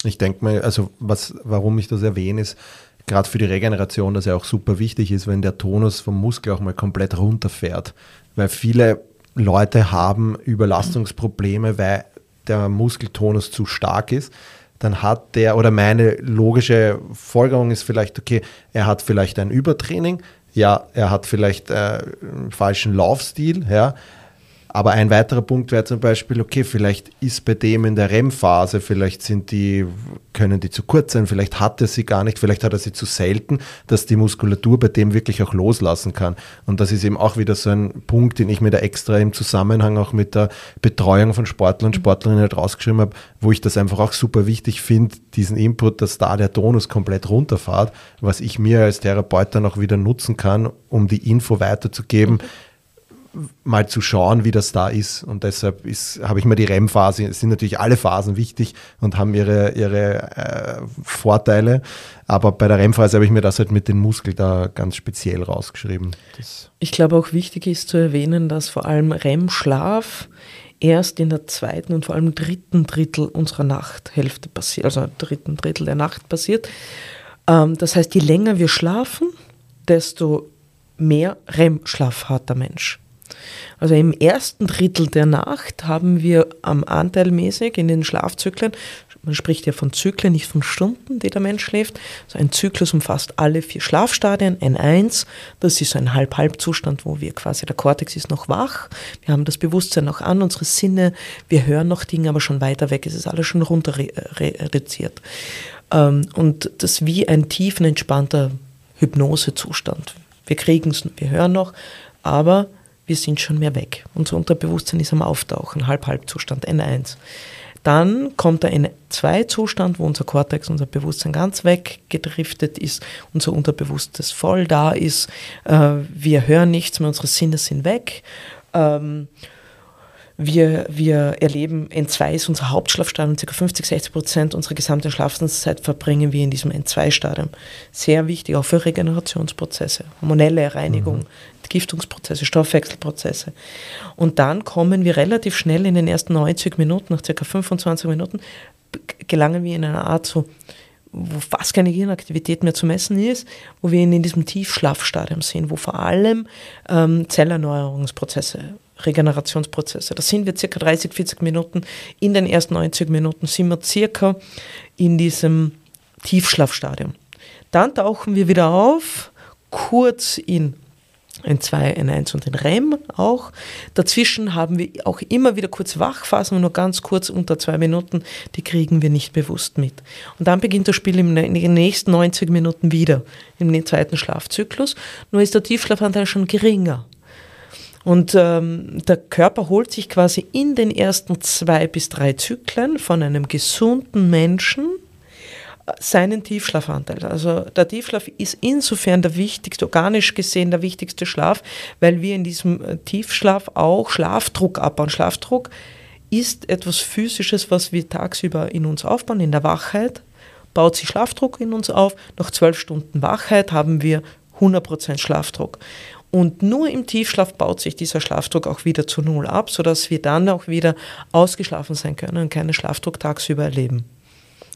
Ich denke mal, also was, warum ich das erwähne, ist gerade für die Regeneration, dass ja auch super wichtig ist, wenn der Tonus vom Muskel auch mal komplett runterfährt. Weil viele Leute haben Überlastungsprobleme, weil der Muskeltonus zu stark ist, dann hat der, oder meine logische Folgerung ist vielleicht, okay, er hat vielleicht ein Übertraining, ja, er hat vielleicht äh, einen falschen Laufstil, ja, aber ein weiterer Punkt wäre zum Beispiel, okay, vielleicht ist bei dem in der REM-Phase, vielleicht sind die, können die zu kurz sein, vielleicht hat er sie gar nicht, vielleicht hat er sie zu selten, dass die Muskulatur bei dem wirklich auch loslassen kann. Und das ist eben auch wieder so ein Punkt, den ich mir da extra im Zusammenhang auch mit der Betreuung von Sportlern und Sportlerinnen halt rausgeschrieben habe, wo ich das einfach auch super wichtig finde, diesen Input, dass da der Tonus komplett runterfahrt, was ich mir als Therapeut dann auch wieder nutzen kann, um die Info weiterzugeben. Okay mal zu schauen, wie das da ist. Und deshalb habe ich mir die REM-Phase, es sind natürlich alle Phasen wichtig und haben ihre, ihre äh, Vorteile. Aber bei der REM-Phase habe ich mir das halt mit den Muskeln da ganz speziell rausgeschrieben. Das ich glaube auch wichtig ist zu erwähnen, dass vor allem REM-Schlaf erst in der zweiten und vor allem dritten Drittel unserer Nachthälfte passiert, also dritten Drittel der Nacht passiert. Ähm, das heißt, je länger wir schlafen, desto mehr REM-Schlaf hat der Mensch. Also im ersten Drittel der Nacht haben wir am anteilmäßig in den Schlafzyklen, man spricht ja von Zyklen, nicht von Stunden, die der Mensch schläft. Also ein Zyklus umfasst alle vier Schlafstadien. N1, das ist so ein Halb-Halb-Zustand, wo wir quasi, der Kortex ist noch wach, wir haben das Bewusstsein noch an, unsere Sinne, wir hören noch Dinge, aber schon weiter weg, es ist alles schon runter reduziert. Ähm, und das wie ein tiefen, entspannter Hypnosezustand. Wir kriegen es, wir hören noch, aber wir sind schon mehr weg. Unser Unterbewusstsein ist am Auftauchen, Halb-Halb-Zustand, N1. Dann kommt der N2-Zustand, wo unser Kortex, unser Bewusstsein ganz weggedriftet ist, unser Unterbewusstes voll da ist, äh, wir hören nichts mehr, unsere Sinne sind weg. Ähm, wir, wir erleben, N2 ist unser Hauptschlafstadium, ca. 50, 60 Prozent unserer gesamten Schlafenszeit verbringen wir in diesem N2-Stadium. Sehr wichtig, auch für Regenerationsprozesse, hormonelle Reinigung, mhm. Giftungsprozesse, Stoffwechselprozesse. Und dann kommen wir relativ schnell in den ersten 90 Minuten, nach circa 25 Minuten, gelangen wir in eine Art so, wo fast keine Gehirnaktivität mehr zu messen ist, wo wir in diesem Tiefschlafstadium sind, wo vor allem ähm, Zellerneuerungsprozesse Regenerationsprozesse. Da sind wir circa 30, 40 Minuten. In den ersten 90 Minuten sind wir circa in diesem Tiefschlafstadium. Dann tauchen wir wieder auf, kurz in ein 2, ein 1 und ein REM auch. Dazwischen haben wir auch immer wieder kurz Wachphasen, nur ganz kurz unter zwei Minuten, die kriegen wir nicht bewusst mit. Und dann beginnt das Spiel in den nächsten 90 Minuten wieder, im zweiten Schlafzyklus. Nur ist der Tiefschlafanteil schon geringer. Und ähm, der Körper holt sich quasi in den ersten zwei bis drei Zyklen von einem gesunden Menschen seinen Tiefschlafanteil. Also der Tiefschlaf ist insofern der wichtigste, organisch gesehen der wichtigste Schlaf, weil wir in diesem äh, Tiefschlaf auch Schlafdruck abbauen. Schlafdruck ist etwas Physisches, was wir tagsüber in uns aufbauen, in der Wachheit baut sich Schlafdruck in uns auf. Nach zwölf Stunden Wachheit haben wir 100% Schlafdruck. Und nur im Tiefschlaf baut sich dieser Schlafdruck auch wieder zu Null ab, sodass wir dann auch wieder ausgeschlafen sein können und keinen Schlafdruck tagsüber erleben.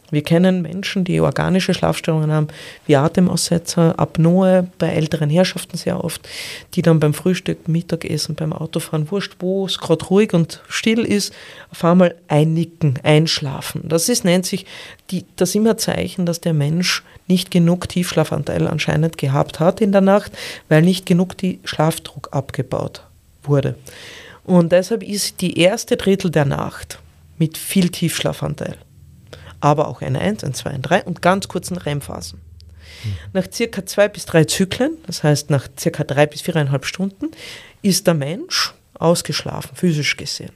Wir kennen Menschen, die organische Schlafstörungen haben, wie Atemaussetzer, Apnoe, bei älteren Herrschaften sehr oft, die dann beim Frühstück, Mittagessen, beim Autofahren, wurscht, wo es gerade ruhig und still ist, auf einmal einnicken, einschlafen. Das ist, nennt sich die, das immer Zeichen, dass der Mensch nicht genug Tiefschlafanteil anscheinend gehabt hat in der Nacht, weil nicht genug die Schlafdruck abgebaut wurde. Und deshalb ist die erste Drittel der Nacht mit viel Tiefschlafanteil aber auch eine 1, ein 2, ein 3 und ganz kurzen REM-Phasen. Mhm. Nach circa zwei bis drei Zyklen, das heißt nach circa drei bis viereinhalb Stunden, ist der Mensch ausgeschlafen, physisch gesehen.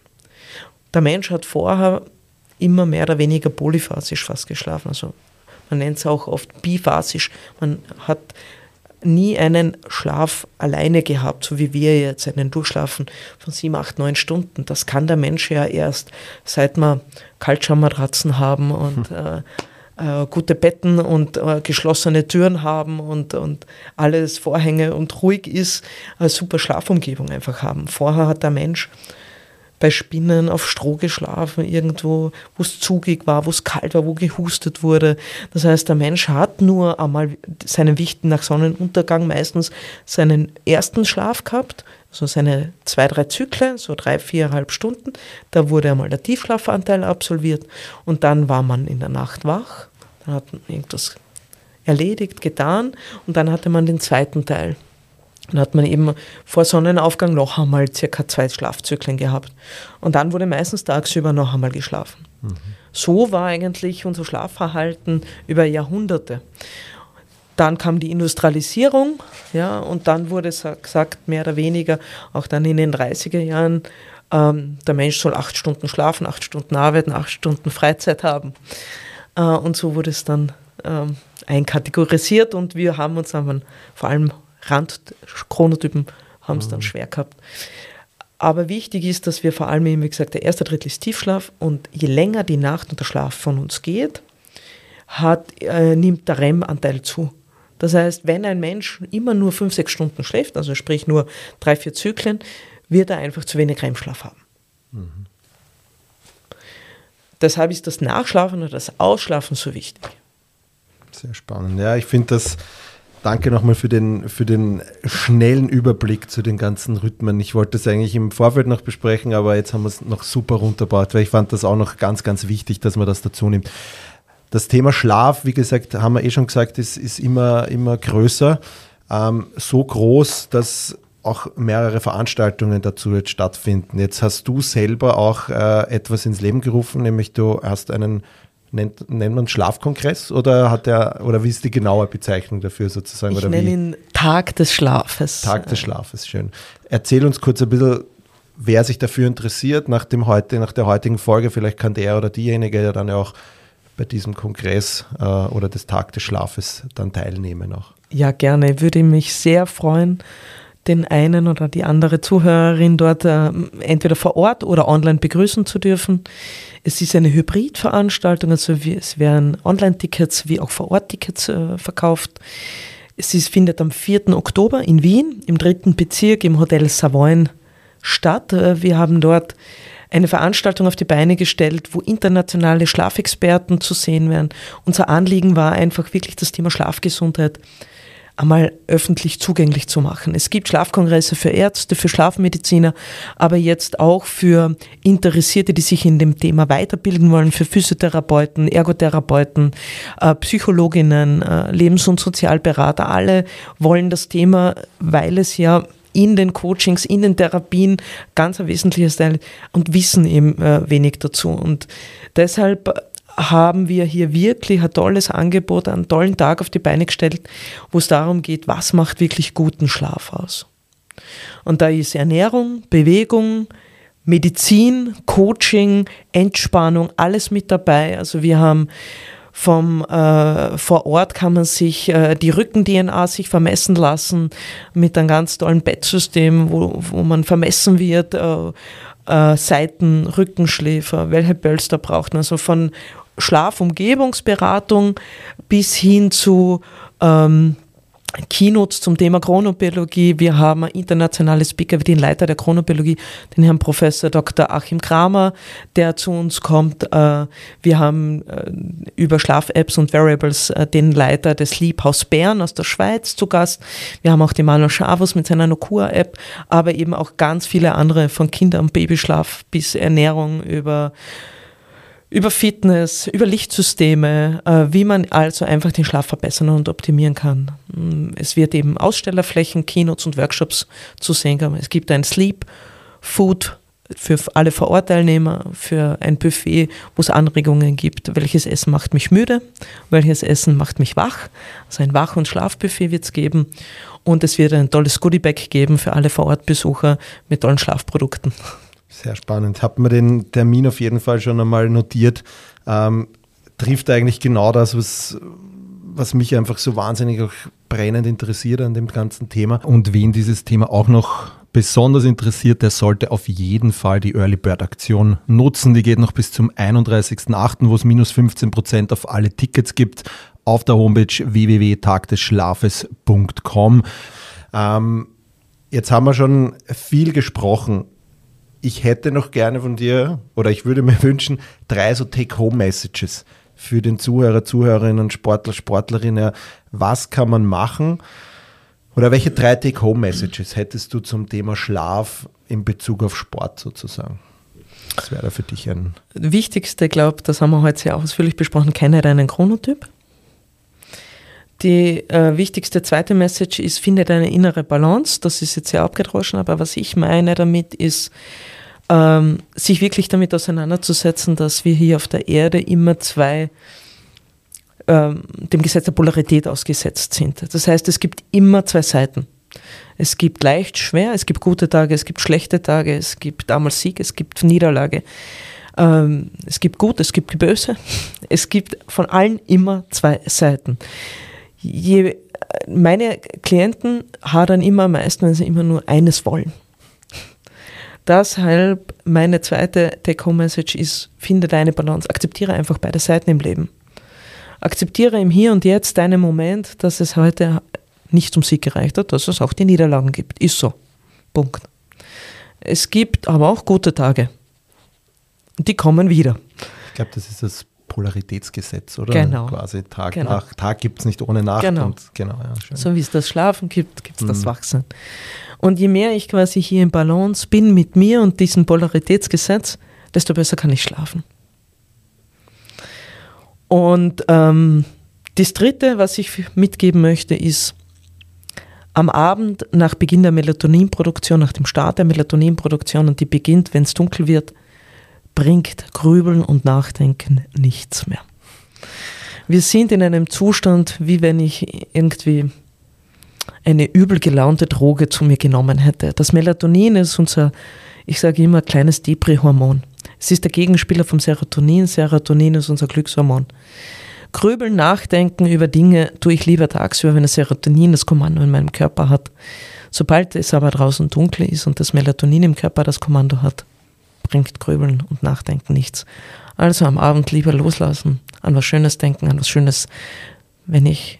Der Mensch hat vorher immer mehr oder weniger polyphasisch fast geschlafen. Also man nennt es auch oft biphasisch. Man hat nie einen Schlaf alleine gehabt, so wie wir jetzt einen Durchschlafen von sieben, acht, neun Stunden. Das kann der Mensch ja erst, seit wir Kaltschaummatratzen haben und hm. äh, äh, gute Betten und äh, geschlossene Türen haben und, und alles Vorhänge und ruhig ist, eine super Schlafumgebung einfach haben. Vorher hat der Mensch bei Spinnen auf Stroh geschlafen, irgendwo, wo es zugig war, wo es kalt war, wo gehustet wurde. Das heißt, der Mensch hat nur einmal seinen Wichten nach Sonnenuntergang meistens seinen ersten Schlaf gehabt, so seine zwei, drei Zyklen, so drei, viereinhalb Stunden. Da wurde einmal der Tiefschlafanteil absolviert und dann war man in der Nacht wach, dann hat man irgendwas erledigt, getan und dann hatte man den zweiten Teil. Dann hat man eben vor Sonnenaufgang noch einmal circa zwei Schlafzyklen gehabt. Und dann wurde meistens tagsüber noch einmal geschlafen. Mhm. So war eigentlich unser Schlafverhalten über Jahrhunderte. Dann kam die Industrialisierung, ja, und dann wurde gesagt, mehr oder weniger, auch dann in den 30er Jahren, ähm, der Mensch soll acht Stunden schlafen, acht Stunden arbeiten, acht Stunden Freizeit haben. Äh, und so wurde es dann ähm, einkategorisiert und wir haben uns dann vor allem Randchronotypen haben es dann mhm. schwer gehabt. Aber wichtig ist, dass wir vor allem, wie gesagt, der erste Drittel ist Tiefschlaf und je länger die Nacht und der Schlaf von uns geht, hat, äh, nimmt der REM-Anteil zu. Das heißt, wenn ein Mensch immer nur fünf, sechs Stunden schläft, also sprich nur drei, vier Zyklen, wird er einfach zu wenig REM-Schlaf haben. Mhm. Deshalb ist das Nachschlafen oder das Ausschlafen so wichtig. Sehr spannend. Ja, ich finde das Danke nochmal für den, für den schnellen Überblick zu den ganzen Rhythmen. Ich wollte das eigentlich im Vorfeld noch besprechen, aber jetzt haben wir es noch super runtergebaut, weil ich fand das auch noch ganz, ganz wichtig, dass man das dazu nimmt. Das Thema Schlaf, wie gesagt, haben wir eh schon gesagt, ist, ist immer, immer größer. Ähm, so groß, dass auch mehrere Veranstaltungen dazu jetzt stattfinden. Jetzt hast du selber auch äh, etwas ins Leben gerufen, nämlich du hast einen nennt, nennt man Schlafkongress oder hat er oder wie ist die genaue Bezeichnung dafür sozusagen? Ich oder nenne wie? ihn Tag des Schlafes. Tag des Schlafes, schön. Erzähl uns kurz ein bisschen, wer sich dafür interessiert nach dem heute, nach der heutigen Folge. Vielleicht kann der oder diejenige ja dann auch bei diesem Kongress äh, oder des Tag des Schlafes dann teilnehmen auch. Ja, gerne. Würde mich sehr freuen den einen oder die andere Zuhörerin dort äh, entweder vor Ort oder online begrüßen zu dürfen. Es ist eine Hybridveranstaltung, also wie, es werden Online-Tickets wie auch vor Ort Tickets äh, verkauft. es ist, findet am 4. Oktober in Wien im dritten Bezirk im Hotel Savoyen statt. Äh, wir haben dort eine Veranstaltung auf die Beine gestellt, wo internationale Schlafexperten zu sehen werden. Unser Anliegen war einfach wirklich das Thema Schlafgesundheit einmal öffentlich zugänglich zu machen. Es gibt Schlafkongresse für Ärzte, für Schlafmediziner, aber jetzt auch für Interessierte, die sich in dem Thema weiterbilden wollen, für Physiotherapeuten, Ergotherapeuten, äh, Psychologinnen, äh, Lebens- und Sozialberater. Alle wollen das Thema, weil es ja in den Coachings, in den Therapien ganz ein wesentliches Teil und wissen eben äh, wenig dazu. Und deshalb haben wir hier wirklich ein tolles Angebot, einen tollen Tag auf die Beine gestellt, wo es darum geht, was macht wirklich guten Schlaf aus. Und da ist Ernährung, Bewegung, Medizin, Coaching, Entspannung, alles mit dabei. Also wir haben vom äh, vor Ort kann man sich äh, die Rücken-DNA sich vermessen lassen mit einem ganz tollen Bettsystem, wo, wo man vermessen wird, äh, äh, Seiten, Rückenschläfer, welche Pölster braucht man. Also von Schlafumgebungsberatung bis hin zu ähm, Keynotes zum Thema Chronobiologie. Wir haben ein internationales Speaker, den Leiter der Chronobiologie, den Herrn Professor Dr. Achim Kramer, der zu uns kommt. Äh, wir haben äh, über Schlaf-Apps und Variables äh, den Leiter des Sleep House Bern aus der Schweiz zu Gast. Wir haben auch den Manuel Schavus mit seiner Nokua-App, aber eben auch ganz viele andere von Kinder- und Babyschlaf bis Ernährung über über Fitness, über Lichtsysteme, äh, wie man also einfach den Schlaf verbessern und optimieren kann. Mm, es wird eben Ausstellerflächen, Keynotes und Workshops zu sehen geben. Es gibt ein Sleep Food für alle Vorortteilnehmer, für ein Buffet, wo es Anregungen gibt, welches Essen macht mich müde, welches Essen macht mich wach. Also ein Wach- und Schlafbuffet wird es geben. Und es wird ein tolles Goodiebag geben für alle Vorortbesucher mit tollen Schlafprodukten. Sehr spannend. Hat man den Termin auf jeden Fall schon einmal notiert. Ähm, trifft eigentlich genau das, was, was mich einfach so wahnsinnig auch brennend interessiert an dem ganzen Thema. Und wen dieses Thema auch noch besonders interessiert, der sollte auf jeden Fall die Early Bird Aktion nutzen. Die geht noch bis zum 31.08., wo es minus 15 Prozent auf alle Tickets gibt, auf der Homepage www.tagdesschlafes.com. Ähm, jetzt haben wir schon viel gesprochen ich hätte noch gerne von dir oder ich würde mir [LAUGHS] wünschen, drei so Take-Home-Messages für den Zuhörer, Zuhörerinnen, Sportler, Sportlerinnen. Was kann man machen? Oder welche drei Take-Home-Messages hättest du zum Thema Schlaf in Bezug auf Sport sozusagen? Das wäre für dich ein. Wichtigste, glaube das haben wir heute sehr ausführlich besprochen, kenne deinen Chronotyp. Die äh, wichtigste zweite Message ist, finde deine innere Balance. Das ist jetzt sehr abgedroschen, aber was ich meine damit ist, ähm, sich wirklich damit auseinanderzusetzen, dass wir hier auf der Erde immer zwei ähm, dem Gesetz der Polarität ausgesetzt sind. Das heißt, es gibt immer zwei Seiten. Es gibt leicht, schwer, es gibt gute Tage, es gibt schlechte Tage, es gibt einmal Sieg, es gibt Niederlage. Ähm, es gibt gut, es gibt böse. [LAUGHS] Es gibt von allen immer zwei Seiten je, meine Klienten hadern immer am meisten, wenn sie immer nur eines wollen. Deshalb meine zweite Take-Home-Message ist, finde deine Balance, akzeptiere einfach beide Seiten im Leben. Akzeptiere im Hier und Jetzt deinen Moment, dass es heute nicht zum Sieg gereicht hat, dass es auch die Niederlagen gibt. Ist so. Punkt. Es gibt aber auch gute Tage. Die kommen wieder. Ich glaube, das ist das Polaritätsgesetz, oder? Genau. Quasi Tag genau. nach Tag gibt es nicht ohne Nacht. Genau. Und, genau ja, so wie es das Schlafen gibt, gibt es mhm. das Wachsen. Und je mehr ich quasi hier im Balance bin mit mir und diesem Polaritätsgesetz, desto besser kann ich schlafen. Und ähm, das Dritte, was ich mitgeben möchte, ist, am Abend nach Beginn der Melatoninproduktion, nach dem Start der Melatoninproduktion und die beginnt, wenn es dunkel wird, bringt Grübeln und Nachdenken nichts mehr. Wir sind in einem Zustand, wie wenn ich irgendwie eine übel gelaunte Droge zu mir genommen hätte. Das Melatonin ist unser, ich sage immer, kleines Depri-Hormon. Es ist der Gegenspieler vom Serotonin. Serotonin ist unser Glückshormon. Grübeln, nachdenken über Dinge tue ich lieber tagsüber, wenn das Serotonin das Kommando in meinem Körper hat. Sobald es aber draußen dunkel ist und das Melatonin im Körper das Kommando hat, bringt Grübeln und Nachdenken nichts. Also am Abend lieber loslassen, an was Schönes denken, an was Schönes, wenn ich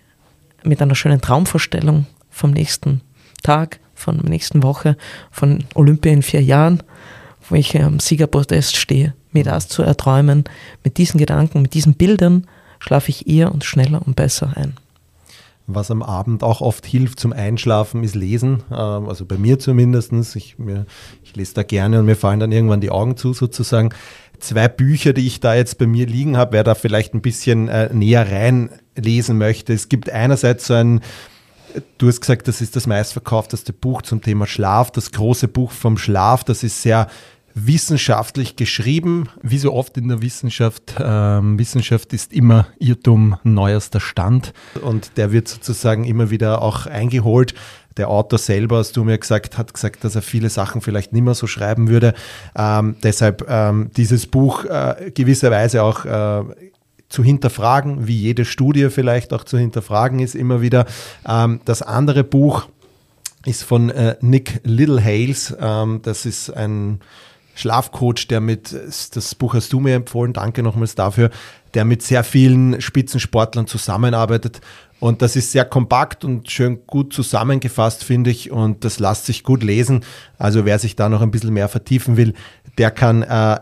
mit einer schönen Traumvorstellung vom nächsten Tag, von der nächsten Woche, von Olympia in vier Jahren, wo ich am Siegerprotest stehe, mir das zu erträumen, mit diesen Gedanken, mit diesen Bildern schlafe ich eher und schneller und besser ein. Was am Abend auch oft hilft zum Einschlafen, ist Lesen. Ähm, also bei mir zumindest. Ich, ich lese da gerne und mir fallen dann irgendwann die Augen zu sozusagen. Zwei Bücher, die ich da jetzt bei mir liegen habe, wer da vielleicht ein bisschen äh, näher reinlesen möchte. Es gibt einerseits so ein Du hast gesagt, das ist das meistverkaufteste Buch zum Thema Schlaf, das große Buch vom Schlaf. Das ist sehr wissenschaftlich geschrieben. Wie so oft in der Wissenschaft, ähm, Wissenschaft ist immer Irrtum neuerster Stand und der wird sozusagen immer wieder auch eingeholt. Der Autor selber, hast du mir gesagt, hat gesagt, dass er viele Sachen vielleicht nicht mehr so schreiben würde. Ähm, deshalb ähm, dieses Buch äh, gewisserweise auch äh, zu hinterfragen, wie jede Studie vielleicht auch zu hinterfragen ist, immer wieder. Ähm, das andere Buch ist von äh, Nick Littlehales. Ähm, das ist ein Schlafcoach, der mit, das Buch hast du mir empfohlen, danke nochmals dafür, der mit sehr vielen Spitzensportlern zusammenarbeitet. Und das ist sehr kompakt und schön gut zusammengefasst, finde ich. Und das lässt sich gut lesen. Also wer sich da noch ein bisschen mehr vertiefen will, der kann äh,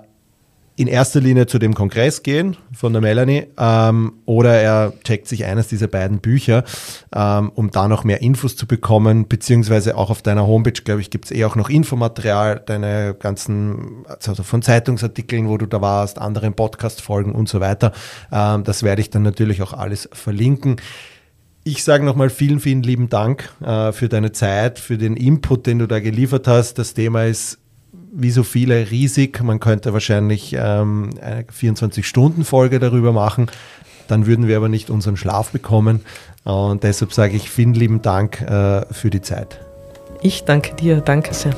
in erster Linie zu dem Kongress gehen von der Melanie ähm, oder er checkt sich eines dieser beiden Bücher, ähm, um da noch mehr Infos zu bekommen, beziehungsweise auch auf deiner Homepage, glaube ich, gibt es eh auch noch Infomaterial, deine ganzen, also von Zeitungsartikeln, wo du da warst, anderen Podcast-Folgen und so weiter. Ähm, das werde ich dann natürlich auch alles verlinken. Ich sage nochmal vielen, vielen lieben Dank äh, für deine Zeit, für den Input, den du da geliefert hast. Das Thema ist wie so viele riesig. Man könnte wahrscheinlich ähm, eine 24-Stunden-Folge darüber machen. Dann würden wir aber nicht unseren Schlaf bekommen. Und deshalb sage ich vielen lieben Dank äh, für die Zeit. Ich danke dir, danke sehr.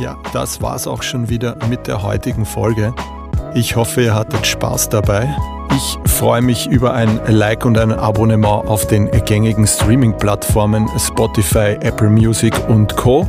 Ja, das war es auch schon wieder mit der heutigen Folge. Ich hoffe, ihr hattet Spaß dabei. Ich freue mich über ein Like und ein Abonnement auf den gängigen Streaming-Plattformen Spotify, Apple Music und Co.